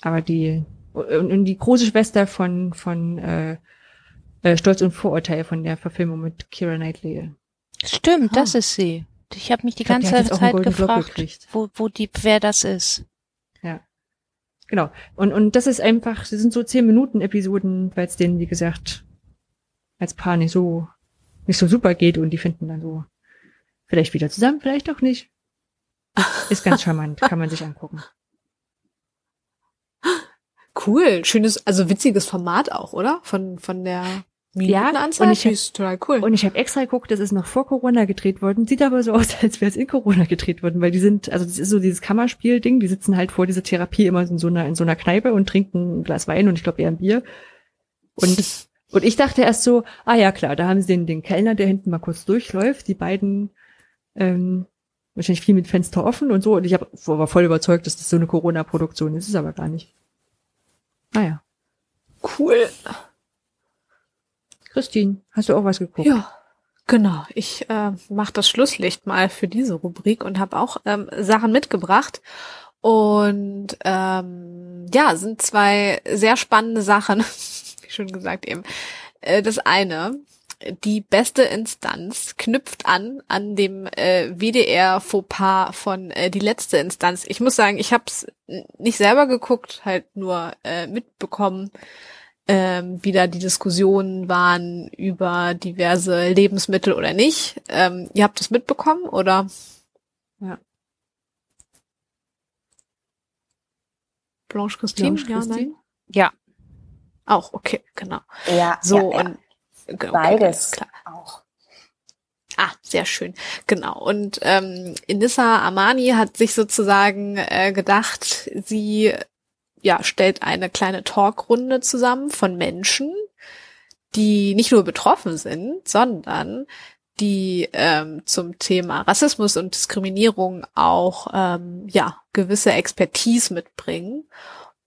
Aber die und, und die große Schwester von von äh, äh, Stolz und Vorurteil von der Verfilmung mit Kira Knightley. Stimmt, Ah. das ist sie. Ich habe mich die Ich glaub, ganze einen Zeit gefragt, wo, wo die, wer das ist. Genau. Und, und das ist einfach, sie sind so zehn Minuten Episoden, weil es denen, wie gesagt, als Paar nicht so, nicht so super geht und die finden dann so vielleicht wieder zusammen, vielleicht auch nicht. Ist ganz charmant, kann man sich angucken. Cool, schönes, also witziges Format auch, oder? Von von der Minutenanzahl. und ich hab- ist total cool. Und ich habe extra geguckt, das ist noch vor Corona gedreht worden. Sieht aber so aus, als wäre es in Corona gedreht worden, weil die sind, also das ist so dieses Kammerspiel-Ding, die sitzen halt vor dieser Therapie immer in so einer, in so einer Kneipe und trinken ein Glas Wein und ich glaube eher ein Bier. Und, und ich dachte erst so, ah ja klar, da haben sie den, den Kellner, der hinten mal kurz durchläuft, die beiden, ähm, wahrscheinlich viel mit Fenster offen und so. Und ich hab, war voll überzeugt, dass das so eine Corona-Produktion ist, ist aber gar nicht. Naja. cool. Christine, hast du auch was geguckt? Ja, genau. Ich äh, mache das Schlusslicht mal für diese Rubrik und habe auch ähm, Sachen mitgebracht. Und ähm, ja, sind zwei sehr spannende Sachen, wie schon gesagt eben. Äh, das eine, die beste Instanz knüpft an an dem äh, WDR Fauxpas von äh, die letzte Instanz. Ich muss sagen, ich habe es nicht selber geguckt, halt nur äh, mitbekommen ähm, wieder die Diskussionen waren über diverse Lebensmittel oder nicht. Ähm, ihr habt das mitbekommen oder? Ja. Blanche Christine? Blanche ja, Christine? nein? Ja, Auch, okay, genau. Ja, So ja, ja. und okay, beides klar. auch. Ah, sehr schön. Genau. Und ähm, Inissa Amani hat sich sozusagen äh, gedacht, sie ja stellt eine kleine Talkrunde zusammen von Menschen, die nicht nur betroffen sind, sondern die ähm, zum Thema Rassismus und Diskriminierung auch ähm, ja gewisse Expertise mitbringen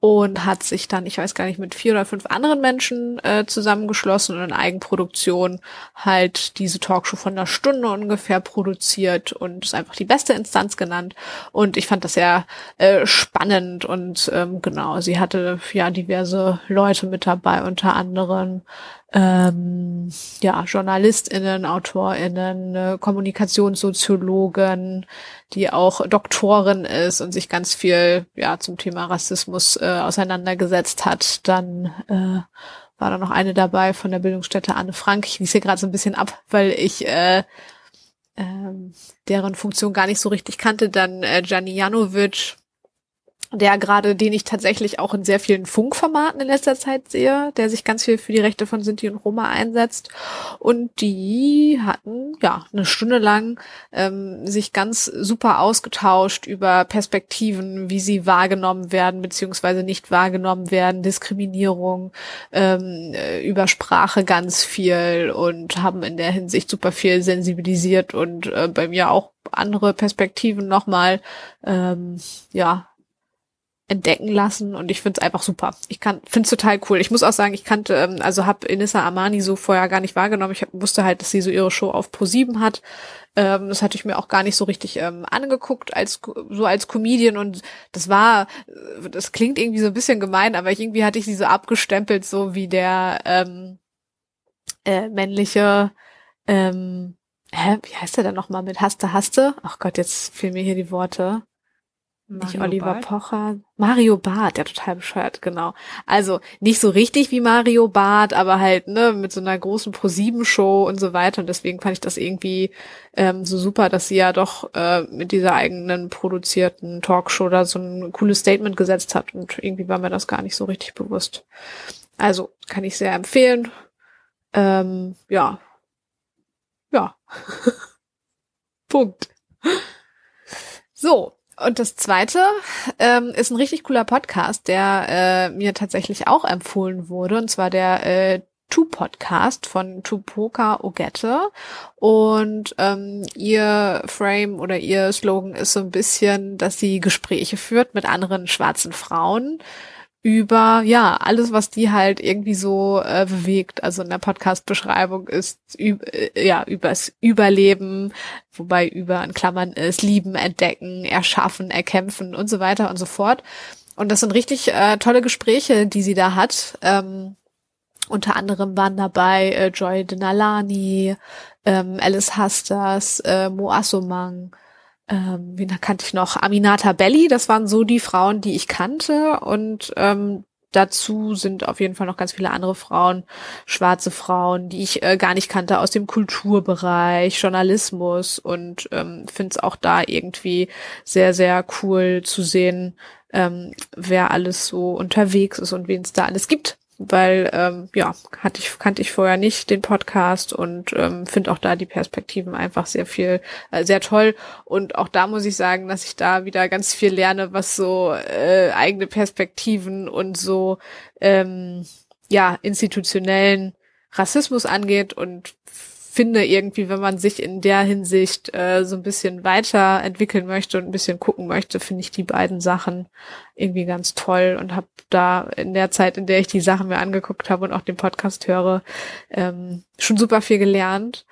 und hat sich dann, ich weiß gar nicht, mit vier oder fünf anderen Menschen äh, zusammengeschlossen und in Eigenproduktion halt diese Talkshow von einer Stunde ungefähr produziert und ist einfach die beste Instanz genannt. Und ich fand das sehr äh, spannend und ähm, genau, sie hatte ja diverse Leute mit dabei, unter anderem ähm, ja, JournalistInnen, AutorInnen, äh, Kommunikationssoziologen, die auch Doktorin ist und sich ganz viel ja zum Thema Rassismus äh, auseinandergesetzt hat. Dann äh, war da noch eine dabei von der Bildungsstätte Anne Frank. Ich lese hier gerade so ein bisschen ab, weil ich äh, ähm, deren Funktion gar nicht so richtig kannte. Dann äh, Gianni Janovic, der gerade, den ich tatsächlich auch in sehr vielen Funkformaten in letzter Zeit sehe, der sich ganz viel für die Rechte von Sinti und Roma einsetzt. Und die hatten ja eine Stunde lang ähm, sich ganz super ausgetauscht über Perspektiven, wie sie wahrgenommen werden beziehungsweise nicht wahrgenommen werden, Diskriminierung, ähm, äh, über Sprache ganz viel und haben in der Hinsicht super viel sensibilisiert und äh, bei mir auch andere Perspektiven nochmal ähm, ja entdecken lassen und ich finde es einfach super. Ich kann finde es total cool. Ich muss auch sagen, ich kannte ähm, also habe Inissa Amani so vorher gar nicht wahrgenommen. Ich hab, wusste halt, dass sie so ihre Show auf Pro7 hat. Ähm, das hatte ich mir auch gar nicht so richtig ähm, angeguckt als so als Comedian und das war das klingt irgendwie so ein bisschen gemein, aber ich, irgendwie hatte ich sie so abgestempelt so wie der ähm, äh, männliche ähm, hä, wie heißt der denn nochmal mit Haste Haste? Ach Gott, jetzt fehlen mir hier die Worte. Nicht Oliver Barth? Pocher. Mario Barth, der total bescheuert, genau. Also nicht so richtig wie Mario Barth, aber halt, ne, mit so einer großen Pro-7-Show und so weiter. Und deswegen fand ich das irgendwie ähm, so super, dass sie ja doch äh, mit dieser eigenen produzierten Talkshow da so ein cooles Statement gesetzt hat. Und irgendwie war mir das gar nicht so richtig bewusst. Also kann ich sehr empfehlen. Ähm, ja. Ja. Punkt. So, und das zweite ähm, ist ein richtig cooler Podcast, der äh, mir tatsächlich auch empfohlen wurde, und zwar der äh, Tu-Podcast von Tupoka Ogette. Und ähm, ihr Frame oder ihr Slogan ist so ein bisschen, dass sie Gespräche führt mit anderen schwarzen Frauen über ja alles, was die halt irgendwie so äh, bewegt. Also in der Podcast-Beschreibung ist äh, ja übers Überleben, wobei über in Klammern ist Lieben, Entdecken, Erschaffen, Erkämpfen und so weiter und so fort. Und das sind richtig äh, tolle Gespräche, die sie da hat. Ähm, unter anderem waren dabei äh, Joy Denalani, ähm, Alice Hasters, äh, Mo Assomang, ähm, wen kannte ich noch? Aminata Belli, das waren so die Frauen, die ich kannte. Und ähm, dazu sind auf jeden Fall noch ganz viele andere Frauen, schwarze Frauen, die ich äh, gar nicht kannte aus dem Kulturbereich, Journalismus. Und ähm, finde es auch da irgendwie sehr, sehr cool zu sehen, ähm, wer alles so unterwegs ist und wen es da alles gibt weil ähm, ja hatte ich kannte ich vorher nicht den Podcast und ähm, finde auch da die Perspektiven einfach sehr viel äh, sehr toll. Und auch da muss ich sagen, dass ich da wieder ganz viel lerne, was so äh, eigene Perspektiven und so ähm, ja institutionellen Rassismus angeht. Und finde irgendwie, wenn man sich in der Hinsicht äh, so ein bisschen weiterentwickeln möchte und ein bisschen gucken möchte, finde ich die beiden Sachen irgendwie ganz toll und habe da in der Zeit, in der ich die Sachen mir angeguckt habe und auch den Podcast höre, ähm, schon super viel gelernt.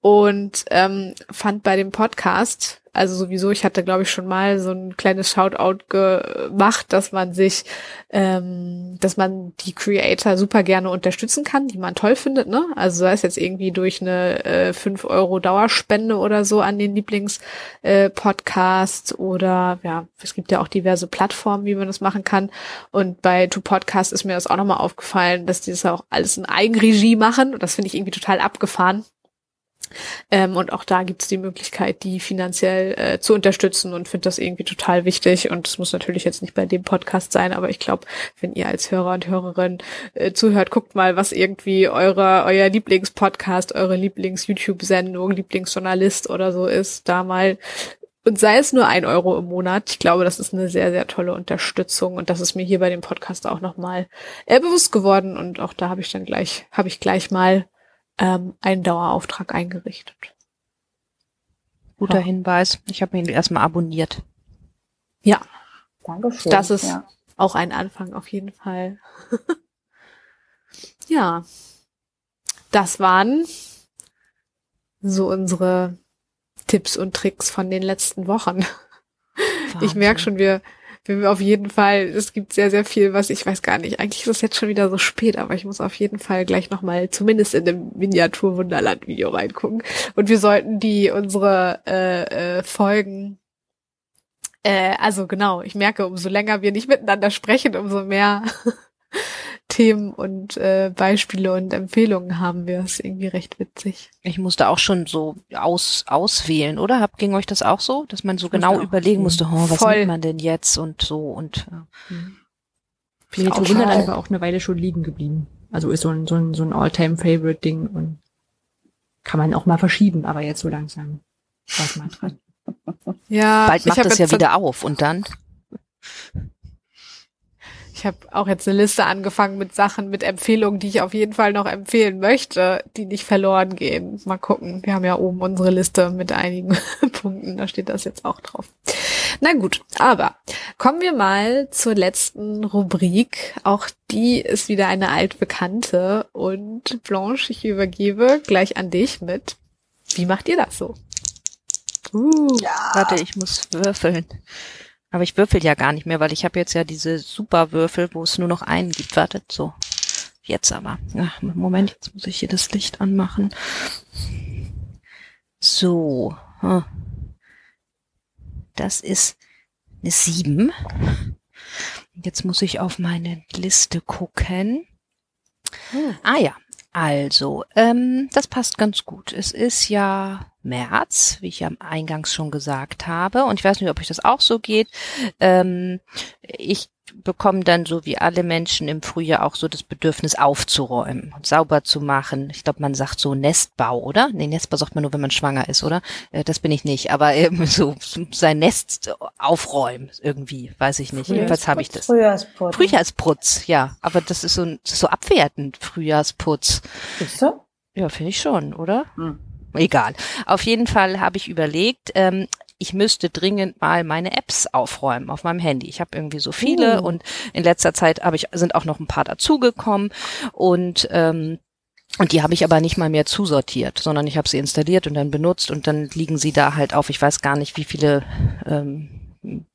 Und ähm, fand bei dem Podcast also sowieso, ich hatte, glaube ich, schon mal so ein kleines Shoutout gemacht, dass man sich, ähm, dass man die Creator super gerne unterstützen kann, die man toll findet, ne? Also sei es jetzt irgendwie durch eine äh, 5 Euro Dauerspende oder so an den Lieblings-Podcast äh, oder ja, es gibt ja auch diverse Plattformen, wie man das machen kann. Und bei Two Podcast ist mir das auch nochmal aufgefallen, dass die das auch alles in Eigenregie machen. Und das finde ich irgendwie total abgefahren Ähm, und auch da gibt es die Möglichkeit, die finanziell äh, zu unterstützen und finde das irgendwie total wichtig. Und es muss natürlich jetzt nicht bei dem Podcast sein, aber ich glaube, wenn ihr als Hörer und Hörerin äh, zuhört, guckt mal, was irgendwie eure, euer Lieblingspodcast, eure Lieblings-YouTube-Sendung, Lieblingsjournalist oder so ist, da mal und sei es nur ein Euro im Monat, ich glaube, das ist eine sehr, sehr tolle Unterstützung. Und das ist mir hier bei dem Podcast auch nochmal bewusst geworden. Und auch da habe ich dann gleich, habe ich gleich mal ähm, einen Dauerauftrag eingerichtet. Guter ja. Hinweis. Ich habe ihn erstmal abonniert. Ja. Dankeschön. Das ist ja. auch ein Anfang auf jeden Fall. ja. Das waren so unsere Tipps und Tricks von den letzten Wochen. Wahnsinn. Ich merke schon, wir, wir auf jeden Fall, es gibt sehr, sehr viel, was ich weiß gar nicht. Eigentlich ist es jetzt schon wieder so spät, aber ich muss auf jeden Fall gleich nochmal zumindest in dem Miniatur-Wunderland-Video reingucken. Und wir sollten die, unsere äh, äh, Folgen äh, also genau, ich merke, umso länger wir nicht miteinander sprechen, umso mehr Themen und äh, Beispiele und Empfehlungen haben wir. Das ist irgendwie recht witzig. Ich musste auch schon so aus, auswählen, oder? Hab, ging euch das auch so? Dass man so genau überlegen musste, oh, was Voll. nimmt man denn jetzt und so und äh. mhm. Miniatur Wunderland war auch eine Weile schon liegen geblieben. Also ist so ein, so ein, so ein All-Time-Favorite-Ding und kann man auch mal verschieben, aber jetzt so langsam was mal dran. Ja, bald macht es ja wieder auf und dann ich habe auch jetzt eine Liste angefangen mit Sachen, mit Empfehlungen, die ich auf jeden Fall noch empfehlen möchte, die nicht verloren gehen. Mal gucken. Wir haben ja oben unsere Liste mit einigen Punkten. Da steht das jetzt auch drauf. Na gut, aber kommen wir mal zur letzten Rubrik. Auch die ist wieder eine altbekannte. Und Blanche, ich übergebe gleich an dich mit. Wie macht ihr das so? Uh, ja. Warte, ich muss würfeln. Aber ich würfel ja gar nicht mehr, weil ich habe jetzt ja diese Superwürfel, wo es nur noch einen gibt. Wartet, so. Jetzt aber. Ja, Moment, jetzt muss ich hier das Licht anmachen. So. Das ist eine sieben. Jetzt muss ich auf meine Liste gucken. Hm. Ah ja, also, ähm, das passt ganz gut. Es ist ja März, wie ich ja eingangs schon gesagt habe. Und ich weiß nicht, ob euch das auch so geht. Ähm, ich bekomme dann so wie alle Menschen im Frühjahr auch so das Bedürfnis aufzuräumen und sauber zu machen. Ich glaube, man sagt so Nestbau, oder? Nee, Nestbau sagt man nur, wenn man schwanger ist, oder? Äh, das bin ich nicht, aber eben so sein Nest aufräumen irgendwie, weiß ich nicht. Jedenfalls habe ich das. Frühjahrsputz. Frühjahrsputz, ja. Aber das ist so, das ist so abwertend, Frühjahrsputz. Ist so? Ja, finde ich schon, oder? Hm egal. Auf jeden Fall habe ich überlegt, ähm, ich müsste dringend mal meine Apps aufräumen auf meinem Handy. Ich habe irgendwie so viele uh. und in letzter Zeit habe ich sind auch noch ein paar dazugekommen und ähm, und die habe ich aber nicht mal mehr zusortiert, sondern ich habe sie installiert und dann benutzt und dann liegen sie da halt auf, ich weiß gar nicht, wie viele ähm,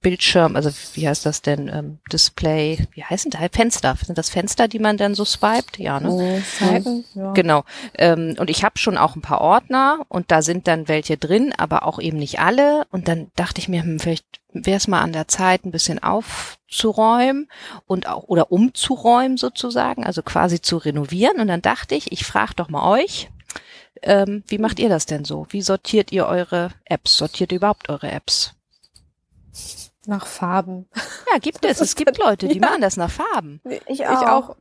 Bildschirm, also wie heißt das denn, ähm, Display, wie heißen da? Fenster. Sind das Fenster, die man dann so swiped? Ja, ne? Oh, Seiten, ja. Genau. Ähm, und ich habe schon auch ein paar Ordner und da sind dann welche drin, aber auch eben nicht alle. Und dann dachte ich mir, hm, vielleicht wäre es mal an der Zeit, ein bisschen aufzuräumen und auch oder umzuräumen sozusagen, also quasi zu renovieren. Und dann dachte ich, ich frage doch mal euch, ähm, wie macht ihr das denn so? Wie sortiert ihr eure Apps? Sortiert ihr überhaupt eure Apps? Nach Farben. Ja, gibt es. Es gibt Leute, die ja. machen das nach Farben. Ich auch. Ich auch.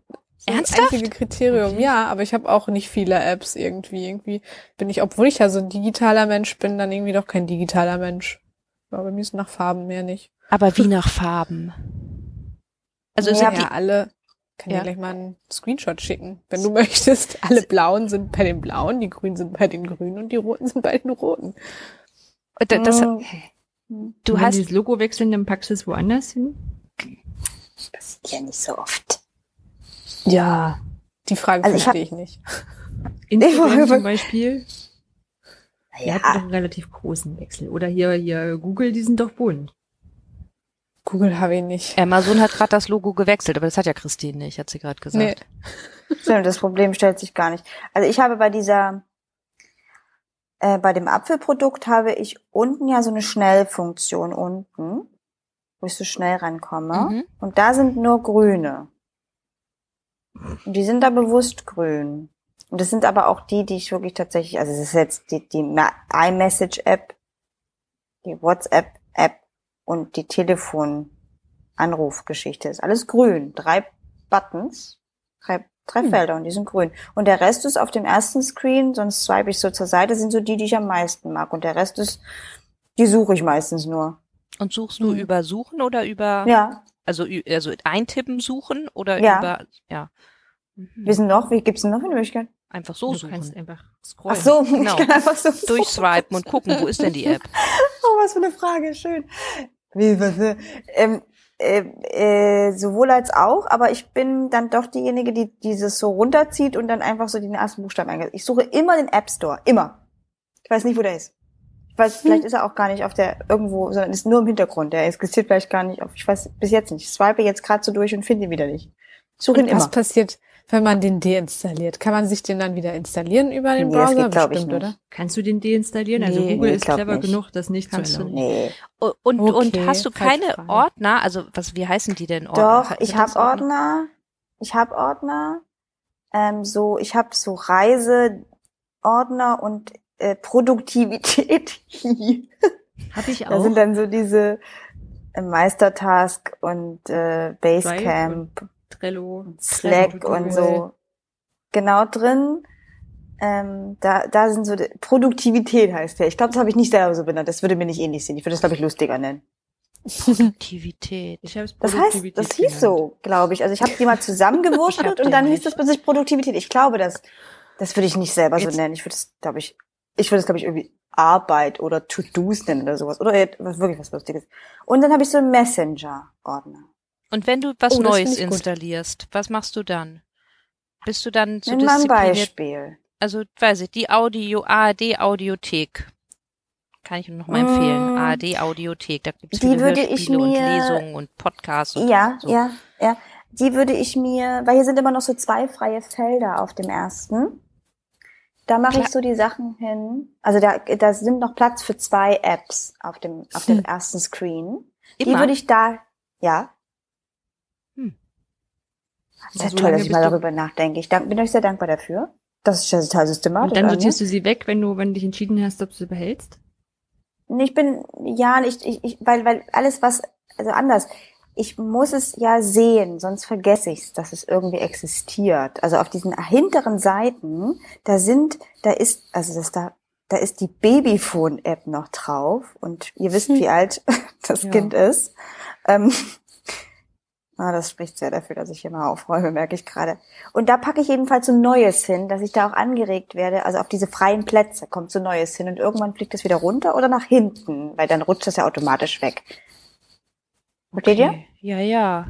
So Ernsthaft? einzige Kriterium, okay. ja, aber ich habe auch nicht viele Apps irgendwie. Irgendwie bin ich, obwohl ich ja so ein digitaler Mensch bin, dann irgendwie doch kein digitaler Mensch. Aber bei mir ist nach Farben mehr nicht. Aber wie nach Farben? Also ja, sind ja alle. Kann ja. dir gleich mal einen Screenshot schicken, wenn du möchtest. Alle blauen sind bei den blauen, die grünen sind bei den grünen und die roten sind bei den roten. Das, das, oh. Du hast das Logo wechseln, dann packst du es woanders hin? Das passiert ja nicht so oft. Ja, die Frage also verstehe ich, ich nicht. Instagram zum Beispiel. Ja. Der hat doch einen relativ großen Wechsel. Oder hier, hier Google, die sind doch bunt. Google habe ich nicht. Amazon hat gerade das Logo gewechselt, aber das hat ja Christine nicht, hat sie gerade gesagt. Nee. das Problem stellt sich gar nicht. Also ich habe bei dieser äh, bei dem Apfelprodukt habe ich unten ja so eine Schnellfunktion unten, wo ich so schnell rankomme. Mhm. Und da sind nur grüne. Und die sind da bewusst grün. Und das sind aber auch die, die ich wirklich tatsächlich, also es ist jetzt die, die iMessage-App, die WhatsApp-App und die Telefon-Anrufgeschichte. Ist alles grün. Drei Buttons, drei, drei hm. Felder und die sind grün. Und der Rest ist auf dem ersten Screen, sonst swipe ich so zur Seite, sind so die, die ich am meisten mag. Und der Rest ist, die suche ich meistens nur. Und suchst du hm. über Suchen oder über? Ja. Also, also eintippen suchen oder ja. über, ja. Mhm. Wir sind noch, wie gibt's denn noch eine Möglichkeit? Einfach so du suchen. kannst einfach scrollen. Ach so, Genau. ich kann einfach so Durchswipen und gucken, wo ist denn die App? Oh, was für eine Frage, schön. Wie, was, äh, ähm, äh, äh, sowohl als auch, aber ich bin dann doch diejenige, die dieses so runterzieht und dann einfach so den ersten Buchstaben eingeht. Ich suche immer den App Store, immer. Ich weiß nicht, wo der ist. Ich weiß, vielleicht ist er auch gar nicht auf der irgendwo, sondern ist nur im Hintergrund. Der existiert vielleicht gar nicht auf. Ich weiß bis jetzt nicht. Ich swipe jetzt gerade so durch und finde ihn wieder nicht. Ich suche ihn Was immer. passiert, wenn man den deinstalliert? Kann man sich den dann wieder installieren über den Nee, das Browser? geht, Bestimmt, nicht. oder? Kannst du den deinstallieren? Also Nee, Google nee, ist clever nicht. genug, das nicht Kannst zu du erlauben. Nee. Und, und, Okay, und hast du keine Frage. Ordner? Also, was, wie heißen die denn Ordner? Doch, ich habe Ordner. Ich habe Ordner. Ähm, so, ich habe so Reiseordner und äh, Produktivität. Habe ich da auch. sind dann so diese äh, Meistertask und äh, Basecamp, Trello, Slack Trello, und so genau drin. Ähm, da, da sind so Produktivität heißt der. Ich glaube, das habe ich nicht selber so benannt. Das würde mir nicht ähnlich sehen. Ich würde das glaube ich lustiger nennen. Produktivität. Ich habe es Das heißt, das hieß so, glaube ich. Also ich habe die mal zusammengewurschtelt und dann nicht. hieß das plötzlich Produktivität. Ich glaube, das, das würde ich nicht selber so Jetzt- nennen. Ich würde es, glaube ich, ich würde es, glaube ich, irgendwie Arbeit oder To-Dos nennen oder sowas. Oder wirklich was Lustiges. Und dann habe ich so einen Messenger-Ordner. Und wenn du was Oh, Neues installierst, was machst du dann? Bist du dann so Nimm mal ein? Beispiel. Also, weiß ich, die Audio, ARD Audiothek. Kann ich noch mal empfehlen. Mm. ARD Audiothek. Da gibt's Die viele würde ich Hörspiele und mir- Lesungen und Podcasts. Und Ja, so. ja, ja. Die würde ich mir, weil hier sind immer noch so zwei freie Felder auf dem ersten. Da mache ich so die Sachen hin. Also da, da sind noch Platz für zwei Apps auf dem, auf dem ersten Screen. Die Immer? würde ich da, ja. Hm. Sehr Also toll, dass ich mal darüber nachdenke. Ich dank, bin euch sehr dankbar dafür. Das ist ja total systematisch. Und dann sortierst du sie weg, wenn du, wenn du dich entschieden hast, ob du sie behältst? Ich bin, ja, ich, ich, ich, weil, weil alles was, also anders. Ich muss es ja sehen, sonst vergesse ich es, dass es irgendwie existiert. Also auf diesen hinteren Seiten, da sind, da ist, also das da, da ist die Babyphone-App noch drauf und ihr wisst, wie alt das Ja. Kind ist. Ähm, ah, das spricht sehr dafür, dass ich hier mal aufräume, merke ich gerade. Und da packe ich jedenfalls so Neues hin, dass ich da auch angeregt werde. Also auf diese freien Plätze kommt so Neues hin und irgendwann fliegt es wieder runter oder nach hinten, weil dann rutscht das ja automatisch weg. Versteht ihr? Okay. Ja, ja.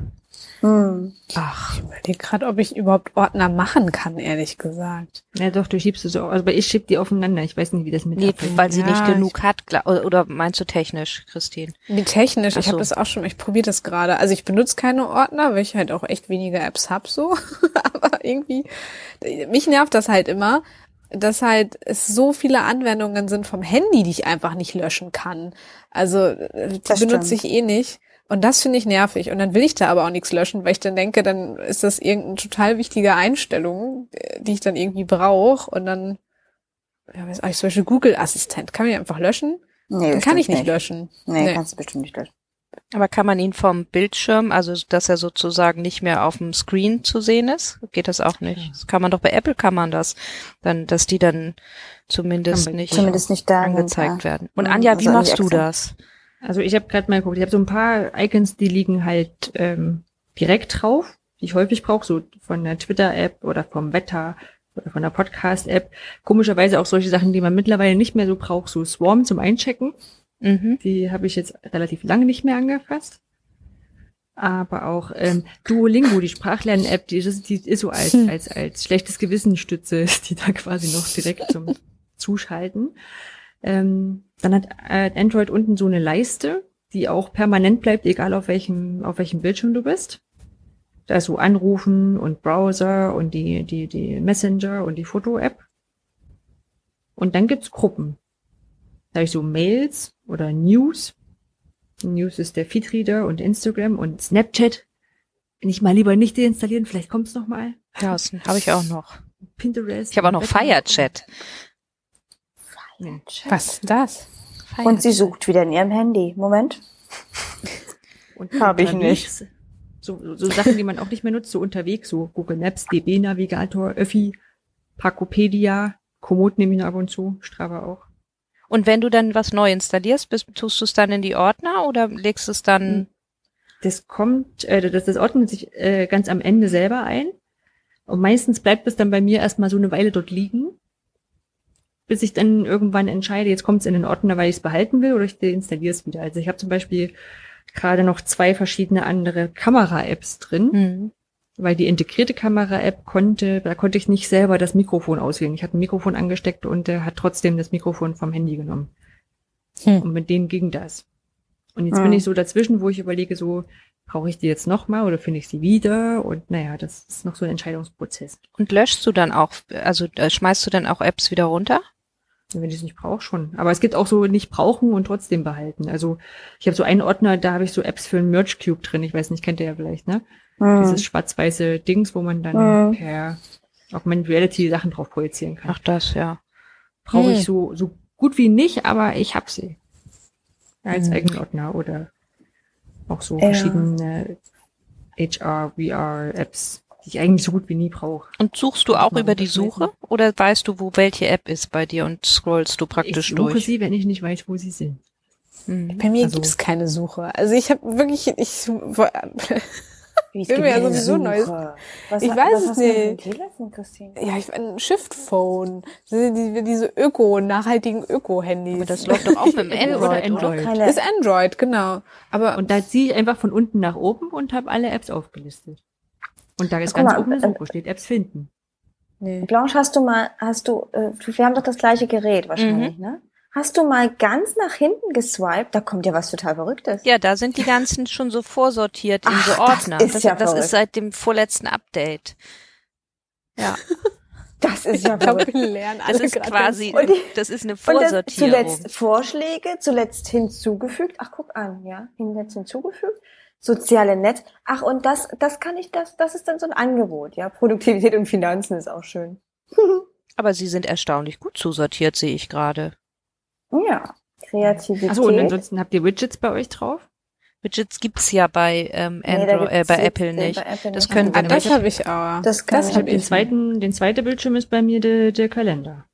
Hm. Ach, Ich überlege gerade, ob ich überhaupt Ordner machen kann, ehrlich gesagt. Ja, doch, du schiebst es so, also aber ich schieb die aufeinander. Ich weiß nicht, wie das mit nee, weil sie Ja, nicht ich- genug hat. Oder oder meinst du technisch, Christine? Wie technisch, Ach ich so. habe das auch schon, ich probiere das gerade. Also ich benutze keine Ordner, weil ich halt auch echt wenige Apps hab so. Aber irgendwie, mich nervt das halt immer, dass halt es so viele Anwendungen sind vom Handy, die ich einfach nicht löschen kann. Also äh, Das benutze stimmt. ich eh nicht. Und das finde ich nervig. Und dann will ich da aber auch nichts löschen, weil ich dann denke, dann ist das irgendeine total wichtige Einstellung, äh, die ich dann irgendwie brauche. Und dann, ja, weiß ich, zum Beispiel Google Assistent, kann man den einfach löschen? Nee, Den kann ich nicht löschen. Nee, Nee. kannst du bestimmt nicht löschen. Aber kann man ihn vom Bildschirm, also dass er sozusagen nicht mehr auf dem Screen zu sehen ist? Geht das auch nicht? Das kann man doch bei Apple kann man das, dann, dass die dann zumindest nicht Zumindest nicht da. angezeigt werden. Und Anja, wie also machst du extra. Also ich habe gerade mal geguckt, ich habe so ein paar Icons, die liegen halt ähm, direkt drauf, die ich häufig brauche, so von der Twitter-App oder vom Wetter oder von der Podcast-App. Komischerweise auch solche Sachen, die man mittlerweile nicht mehr so braucht, so Swarm zum Einchecken. Mhm. Die habe ich jetzt relativ lange nicht mehr angefasst. Aber auch ähm, Duolingo, die Sprachlern-App, die ist, die ist so als, als, als schlechtes Gewissensstütze, ist die da quasi noch direkt zum Zuschalten. Ähm, dann hat äh, Android unten so eine Leiste, die auch permanent bleibt, egal auf welchem, auf welchem Bildschirm du bist. Da ist so Anrufen und Browser und die, die, die Messenger und die Foto-App. Und dann gibt's Gruppen. Da habe ich so Mails oder News. News ist der Feedreader und Instagram und Snapchat. Wenn ich mal lieber nicht deinstallieren, vielleicht kommt's noch mal. Ja, habe ich auch noch. Pinterest. Ich habe auch noch Firechat. Nee. Was ist das? Und sie sucht wieder in ihrem Handy. Moment. Und Hab ich unterwegs, So, so, Sachen, die man auch nicht mehr nutzt, so unterwegs, so Google Maps, DB Navigator, Öffi, Pacopedia, Komoot nehme ich noch ab und zu, Strava auch. Und wenn du dann was neu installierst, bist, tust du es dann in die Ordner oder legst es dann? Das kommt, äh, das, das ordnet sich äh, ganz am Ende selber ein. Und meistens bleibt es dann bei mir erstmal so eine Weile dort liegen, bis ich dann irgendwann entscheide, jetzt kommt es in den Ordner, weil ich es behalten will oder ich deinstalliere es wieder. Also ich habe zum Beispiel gerade noch zwei verschiedene andere Kamera-Apps drin, Hm. weil die integrierte Kamera-App konnte, da konnte ich nicht selber das Mikrofon auswählen. Ich hatte ein Mikrofon angesteckt und der hat trotzdem das Mikrofon vom Handy genommen. Hm. Und mit denen ging das. Und jetzt Hm. bin ich so dazwischen, wo ich überlege, so, brauche ich die jetzt nochmal oder finde ich sie wieder? Und naja, das ist noch so ein Entscheidungsprozess. Und löschst du dann auch, also äh, schmeißt du dann auch Apps wieder runter? Wenn ich es nicht brauche, schon. Aber es gibt auch so nicht brauchen und trotzdem behalten. Also ich habe so einen Ordner, da habe ich so Apps für ein Merch Cube drin. Ich weiß nicht, kennt ihr ja vielleicht, ne? Hm. Dieses schwarz-weiße Dings, wo man dann Mhm. per Augmented Reality Sachen drauf projizieren kann. Ach das, ja. Brauche Hm. ich so, so gut wie nicht, aber ich hab sie. Als Hm. eigenen Ordner oder auch so Ja. verschiedene HR, VR-Apps, die ich eigentlich so gut wie nie brauche. Und suchst du auch über die. Suche oder weißt du, wo welche App ist bei dir und scrollst du praktisch ich suche durch? sie, wenn ich nicht weiß, wo sie sind. Mhm. Bei mir Also- gibt's keine Suche. Also ich habe wirklich, ich es will gibt mir ja sowieso. Neues- Was, Ich was weiß es hast du denn für ein nicht. Telefon, Christine? ja, ich ein Shift-Phone, diese, die- diese Öko, nachhaltigen Öko-Handys. Aber das läuft doch auch mit dem Android, Oder oder? Android. Keine, ist Android, genau. Aber Und da ziehe ich einfach von unten nach oben und habe alle Apps aufgelistet. Und da ist Guck ganz mal, oben eine äh, Suche, steht Apps finden. nee. Blanche, hast du mal, hast du, äh, wir haben doch das gleiche Gerät wahrscheinlich, Mhm. ne? Hast du mal ganz nach hinten geswiped? Da kommt ja was total Verrücktes. Ja, da sind die ganzen schon so vorsortiert in Ach, so das Ordner. ist das, ja das verrückt. ist seit dem vorletzten Update. Ja, Das ist ja verrückt. lernen das alle ist gerade quasi, die- das ist eine das Vorsortierung. zuletzt Vorschläge, zuletzt hinzugefügt. Ach, guck an, ja, jetzt hinzugefügt. Soziale Netz. Ach, und das, das kann ich, das, das ist dann so ein Angebot, ja. Produktivität und Finanzen ist auch schön. Aber sie sind erstaunlich gut zusortiert, sehe ich gerade. Ja. Kreativität. Achso, und ansonsten habt ihr Widgets bei euch drauf? Widgets gibt's ja bei ähm, Nee, Android, äh, gibt's bei Apple äh, nicht. bei Apple Das nicht. können Ah, wir das habe ich auch. Das kann das ich habe Den ich. zweiten, den zweiten Bildschirm ist bei mir der, der Kalender.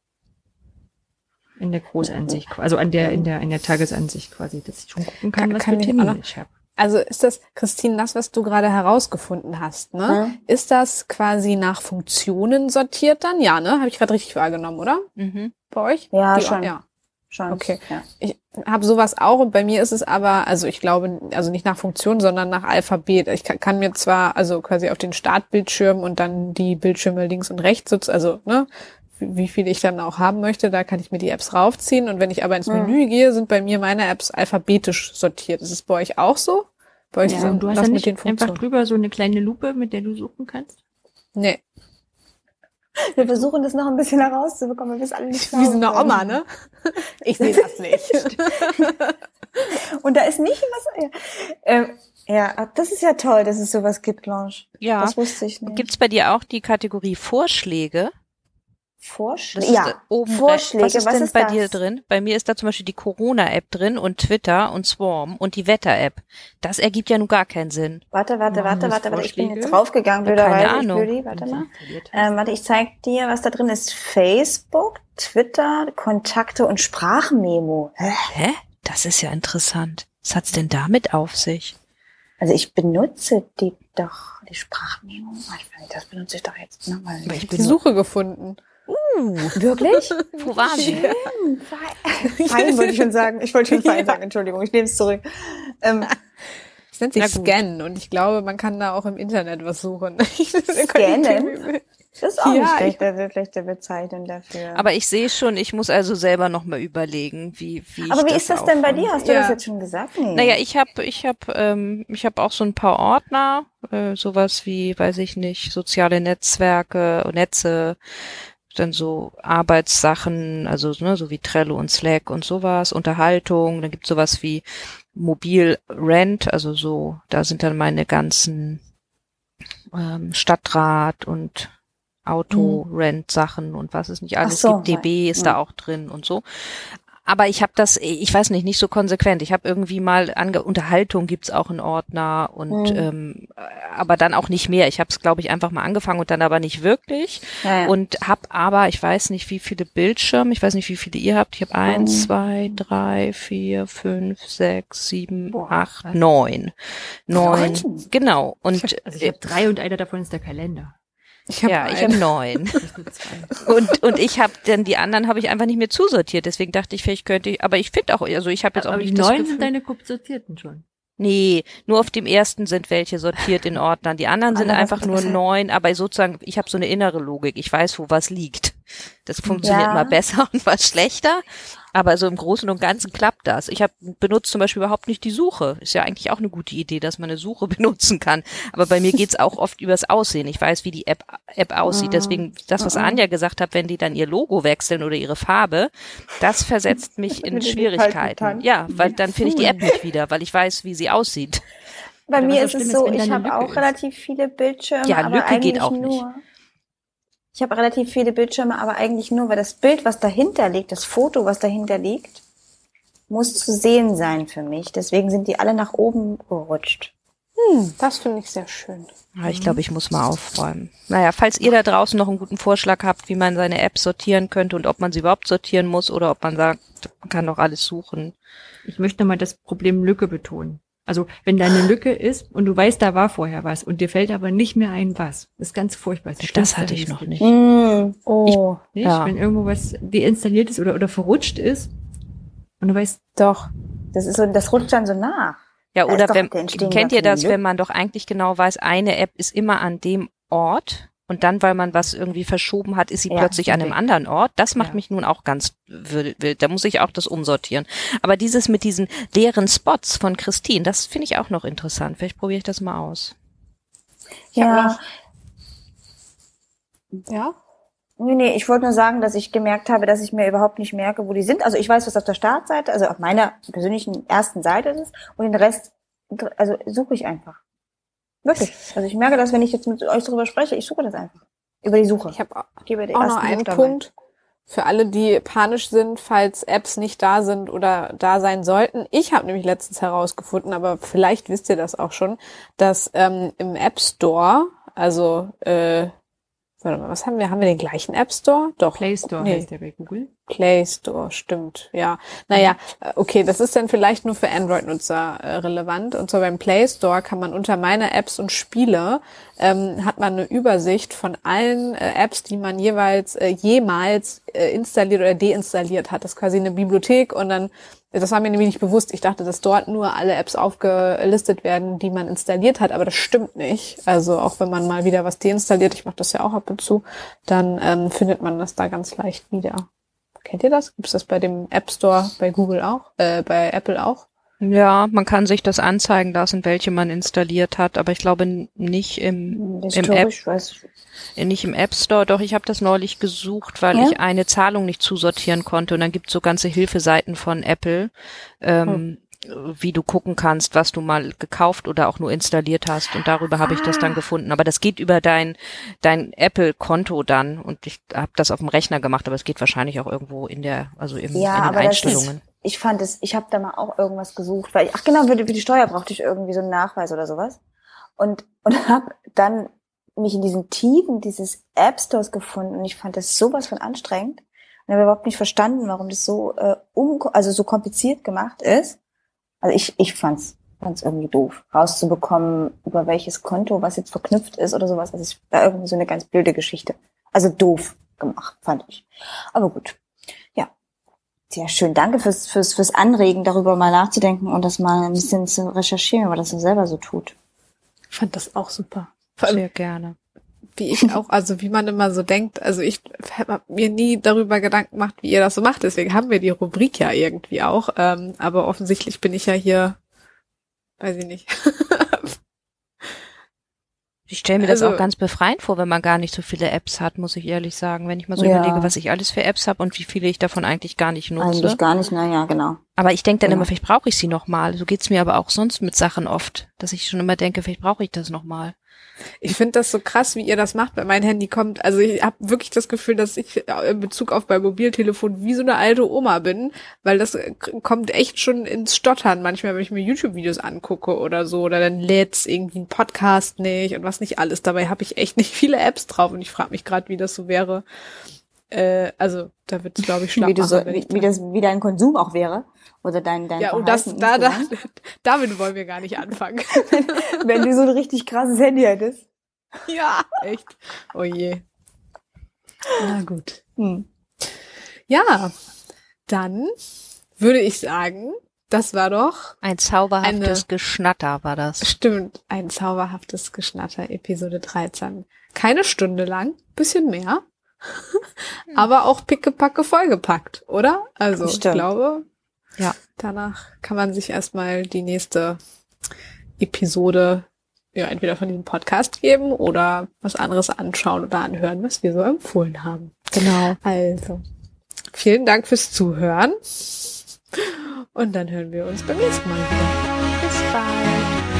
In der Großansicht, also an der, in der, in der Tagesansicht quasi, dass ich schon gucken kann, Kann- was kann für ich Termine auch noch- ich habe. Also ist das, Christine, das, was du gerade herausgefunden hast, ne? Hm? Ist das quasi nach Funktionen sortiert dann? Ja, ne? Habe ich gerade richtig wahrgenommen, oder? Mhm. Bei euch? Ja, Die- schon. Ja. Schon. Okay. Ja. Ich habe sowas auch und bei mir ist es aber, also ich glaube, also nicht nach Funktion, sondern nach Alphabet. Ich kann, kann mir zwar also quasi auf den Startbildschirm und dann die Bildschirme links und rechts, also ne, wie viel ich dann auch haben möchte, da kann ich mir die Apps raufziehen. Und wenn ich aber ins Mhm. Menü gehe, sind bei mir meine Apps alphabetisch sortiert. Ist es bei euch auch so? Bei euch Ja, ist Und du hast mit nicht den einfach Funktionen? drüber so eine kleine Lupe, mit der du suchen kannst? Nee, Wir versuchen das noch ein bisschen herauszubekommen, wir wissen alle nicht wie so eine Oma, ne? Ich sehe das nicht. Und da ist nicht was. Ja, ähm, ja, das ist ja toll, dass es sowas gibt, Blanche. Ja. Das wusste ich nicht. Gibt's bei dir auch die Kategorie Vorschläge? Das Vorschläge? ist Ja, oben Vorschläge. Was ist Was denn ist bei das? dir drin? Bei mir ist da zum Beispiel die Corona-App drin und Twitter und Swarm und die Wetter-App. Das ergibt ja nun gar keinen Sinn. Warte, warte, Machen warte, warte, warte. Ich bin jetzt draufgegangen, Ja, blöderweise. keine Ich Ahnung. blödi, warte mal. Ähm, warte, ich zeig dir, was da drin ist. Facebook, Twitter, Kontakte und Sprachmemo. Hä? Hä? Das ist ja interessant. Was hat's denn damit auf sich? Also ich benutze die doch, die Sprachmemo. Das benutze ich doch jetzt nochmal. Aber ich Die bin Suche gefunden. Wirklich? Wo waren sie? Fein, wollte ich schon sagen. Ich wollte schon fein sagen, Entschuldigung, ich nehme es zurück. Ähm, Das nennt sich Na gut. Scan und ich glaube, man kann da auch im Internet was suchen. Scannen? das ist auch Ja, nicht ich- schlechte, schlechte Bezeichnung dafür. Aber ich sehe schon, ich muss also selber noch mal überlegen, wie wie Aber wie das ist das denn bei dir? Hast du Ja. das jetzt schon gesagt? Nee. Naja, ich habe ich hab, ähm, ich hab auch so ein paar Ordner, äh, sowas wie, weiß ich nicht, soziale Netzwerke, Netze, dann so Arbeitssachen, also ne, so wie Trello und Slack und sowas, Unterhaltung, dann gibt's sowas wie Mobil Rent, also so, da sind dann meine ganzen ähm, Stadtrat und Autorent-Sachen und was es nicht alles so, gibt. DB ist da ja. auch drin und so. Aber ich habe das, ich weiß nicht, nicht so konsequent. Ich habe irgendwie mal ange Unterhaltung gibt's auch einen Ordner und Mhm. ähm, aber dann auch nicht mehr. Ich habe es, glaube ich, einfach mal angefangen und dann aber nicht wirklich. Ja, ja. Und habe aber, ich weiß nicht, wie viele Bildschirme, ich weiß nicht, wie viele ihr habt. Ich habe eins, Mhm. zwei, drei, vier, fünf, sechs, sieben, Boah, acht, was? neun. Neun. Neun? Genau. Und Also ich habe drei und einer davon ist der Kalender. Ich hab ja, ich einen. habe neun. Und, und ich habe dann die anderen habe ich einfach nicht mehr zusortiert. Deswegen dachte ich, vielleicht könnte ich, aber ich finde auch, also ich habe jetzt auch Aber die nicht das neun sind deine sortierten schon. Nee, nur auf dem ersten sind welche sortiert in Ordnern. Die anderen sind einfach nur neun, aber sozusagen, ich habe so eine innere Logik. Ich weiß, wo was liegt. Das funktioniert Ja. mal besser und was schlechter. Aber so im Großen und Ganzen klappt das. Ich habe benutzt zum Beispiel überhaupt nicht die Suche. Ist ja eigentlich auch eine gute Idee, dass man eine Suche benutzen kann. Aber bei mir geht's auch oft übers Aussehen. Ich weiß, wie die App, App aussieht. Deswegen, das, was Anja gesagt hat, wenn die dann ihr Logo wechseln oder ihre Farbe, das versetzt mich in Schwierigkeiten. Ja, weil dann finde ich die App nicht wieder, weil ich weiß, wie sie aussieht. Bei Aber mir ist es ist, so, da ich habe auch ist. relativ viele Bildschirme, Ja, aber Lücke geht auch nicht. Ich habe relativ viele Bildschirme, aber eigentlich nur, weil das Bild, was dahinter liegt, das Foto, was dahinter liegt, muss zu sehen sein für mich. Deswegen sind die alle nach oben gerutscht. Hm, das finde ich sehr schön. Ja, ich glaube, ich muss mal aufräumen. Naja, falls ihr da draußen noch einen guten Vorschlag habt, wie man seine Apps sortieren könnte und ob man sie überhaupt sortieren muss oder ob man sagt, man kann doch alles suchen. Ich möchte nochmal das Problem Lücke betonen. Also wenn da eine Lücke ist und du weißt, da war vorher was und dir fällt aber nicht mehr ein was. Das ist ganz furchtbar. Das, Das hatte ich noch nicht. Mm. Oh, Nicht? Ja. Wenn irgendwo was deinstalliert ist oder, oder verrutscht ist und du weißt, Doch. Das ist so, das rutscht dann so nach. Ja, Da oder wenn, kennt ihr das, keine wenn man doch eigentlich genau weiß, eine App ist immer an dem Ort und dann, weil man was irgendwie verschoben hat, ist sie Ja, plötzlich an einem anderen Ort. Das macht Ja. mich nun auch ganz wild. Da muss ich auch das umsortieren. Aber dieses mit diesen leeren Spots von Christine, das finde ich auch noch interessant. Vielleicht probiere ich das mal aus. Ja. ja. Nee, nee, ich wollte nur sagen, dass ich gemerkt habe, dass ich mir überhaupt nicht merke, wo die sind. Also ich weiß, was auf der Startseite, also auf meiner persönlichen ersten Seite ist und den Rest, also suche ich einfach. Wirklich. Also ich merke das, wenn ich jetzt mit euch darüber spreche, ich suche das einfach. Über die Suche. Ich habe auch noch einen ein. Punkt für alle, die panisch sind, falls Apps nicht da sind oder da sein sollten. Ich habe nämlich letztens herausgefunden, aber vielleicht wisst ihr das auch schon, dass ähm, im App Store, also äh, warte mal, was haben wir? Haben wir den gleichen App Store? Doch. Play Store Nee. heißt der bei Google. Play Store, stimmt, ja. Naja, äh, okay, das ist dann vielleicht nur für Android-Nutzer äh, relevant. Und zwar beim Play Store kann man unter meine Apps und Spiele, ähm, hat man eine Übersicht von allen äh, Apps, die man jeweils, äh, jemals äh, installiert oder deinstalliert hat. Das ist quasi eine Bibliothek und dann, das war mir nämlich nicht bewusst. Ich dachte, dass dort nur alle Apps aufgelistet werden, die man installiert hat, aber das stimmt nicht. Also auch wenn man mal wieder was deinstalliert, ich mache das ja auch ab und zu, dann ähm, findet man das da ganz leicht wieder. Kennt ihr das? Gibt es das bei dem App Store bei Google auch? Äh, bei Apple auch? Ja, man kann sich das anzeigen lassen, welche man installiert hat, aber ich glaube nicht im, im App, ich. nicht im App Store. Doch, ich habe das neulich gesucht, weil Ja? ich eine Zahlung nicht zusortieren konnte und dann gibt's so ganze Hilfeseiten von Apple, ähm, wie du gucken kannst, was du mal gekauft oder auch nur installiert hast und darüber habe ich das dann gefunden. Aber das geht über dein dein Apple-Konto dann und ich habe das auf dem Rechner gemacht, aber es geht wahrscheinlich auch irgendwo in der, also im, Ja, in den aber das Einstellungen. ist, ich fand es, ich habe da mal auch irgendwas gesucht, weil, ach genau, für die, für die Steuer brauchte ich irgendwie so einen Nachweis oder sowas. Und, und habe dann mich in diesen Tiefen dieses App Stores gefunden und ich fand das sowas von anstrengend und habe überhaupt nicht verstanden, warum das so äh, um, also so kompliziert gemacht ist. Also ich, ich fand's, fand's irgendwie doof, rauszubekommen, über welches Konto was jetzt verknüpft ist oder sowas. Also es war irgendwie so eine ganz blöde Geschichte. Also doof gemacht, fand ich. Aber gut. Ja. Sehr schön. Danke fürs, fürs, fürs Anregen, darüber mal nachzudenken und das mal ein bisschen zu recherchieren, was er selber so tut. Ich fand das auch super. Sehr gerne. Wie ich auch, also wie man immer so denkt, also ich habe mir nie darüber Gedanken gemacht, wie ihr das so macht. Deswegen haben wir die Rubrik ja irgendwie auch. Ähm, aber offensichtlich bin ich ja hier, weiß ich nicht. Ich stelle mir das Also- auch ganz befreiend vor, wenn man gar nicht so viele Apps hat, muss ich ehrlich sagen. Wenn ich mal so Ja. überlege, was ich alles für Apps habe und wie viele ich davon eigentlich gar nicht nutze. Eigentlich gar nicht, naja, genau. Aber ich denke dann Genau. immer, vielleicht brauche ich sie noch mal. So geht's mir aber auch sonst mit Sachen oft, dass ich schon immer denke, vielleicht brauche ich das noch mal. Ich finde das so krass, wie ihr das macht, weil mein Handy kommt. Also ich habe wirklich das Gefühl, dass ich in Bezug auf mein Mobiltelefon wie so eine alte Oma bin, weil das äh, kommt echt schon ins Stottern manchmal, wenn ich mir YouTube-Videos angucke oder so. Oder dann lädt's irgendwie ein Podcast nicht und was nicht alles. Dabei habe ich echt nicht viele Apps drauf und ich frage mich gerade, wie das so wäre. Äh, also da wird es, glaube ich, schlapp Wie, so, wie, wie das wie dein Konsum auch wäre. Oder dein, dein ja, und das, da, da, damit wollen wir gar nicht anfangen. Wenn du so ein richtig krasses Handy hättest. ja, echt. Oh je. Na gut. Hm. Ja, dann würde ich sagen, das war doch, Ein zauberhaftes Eine- Geschnatter war das. stimmt, ein zauberhaftes Geschnatter, Episode 13. Keine Stunde lang, bisschen mehr, aber auch pickepacke vollgepackt, oder? Also ich Stimmt. glaube, Ja. danach kann man sich erstmal die nächste Episode ja entweder von diesem Podcast geben oder was anderes anschauen oder anhören, was wir so empfohlen haben. Genau. Also, vielen Dank fürs Zuhören. Und dann hören wir uns beim nächsten Mal wieder. Bis bald.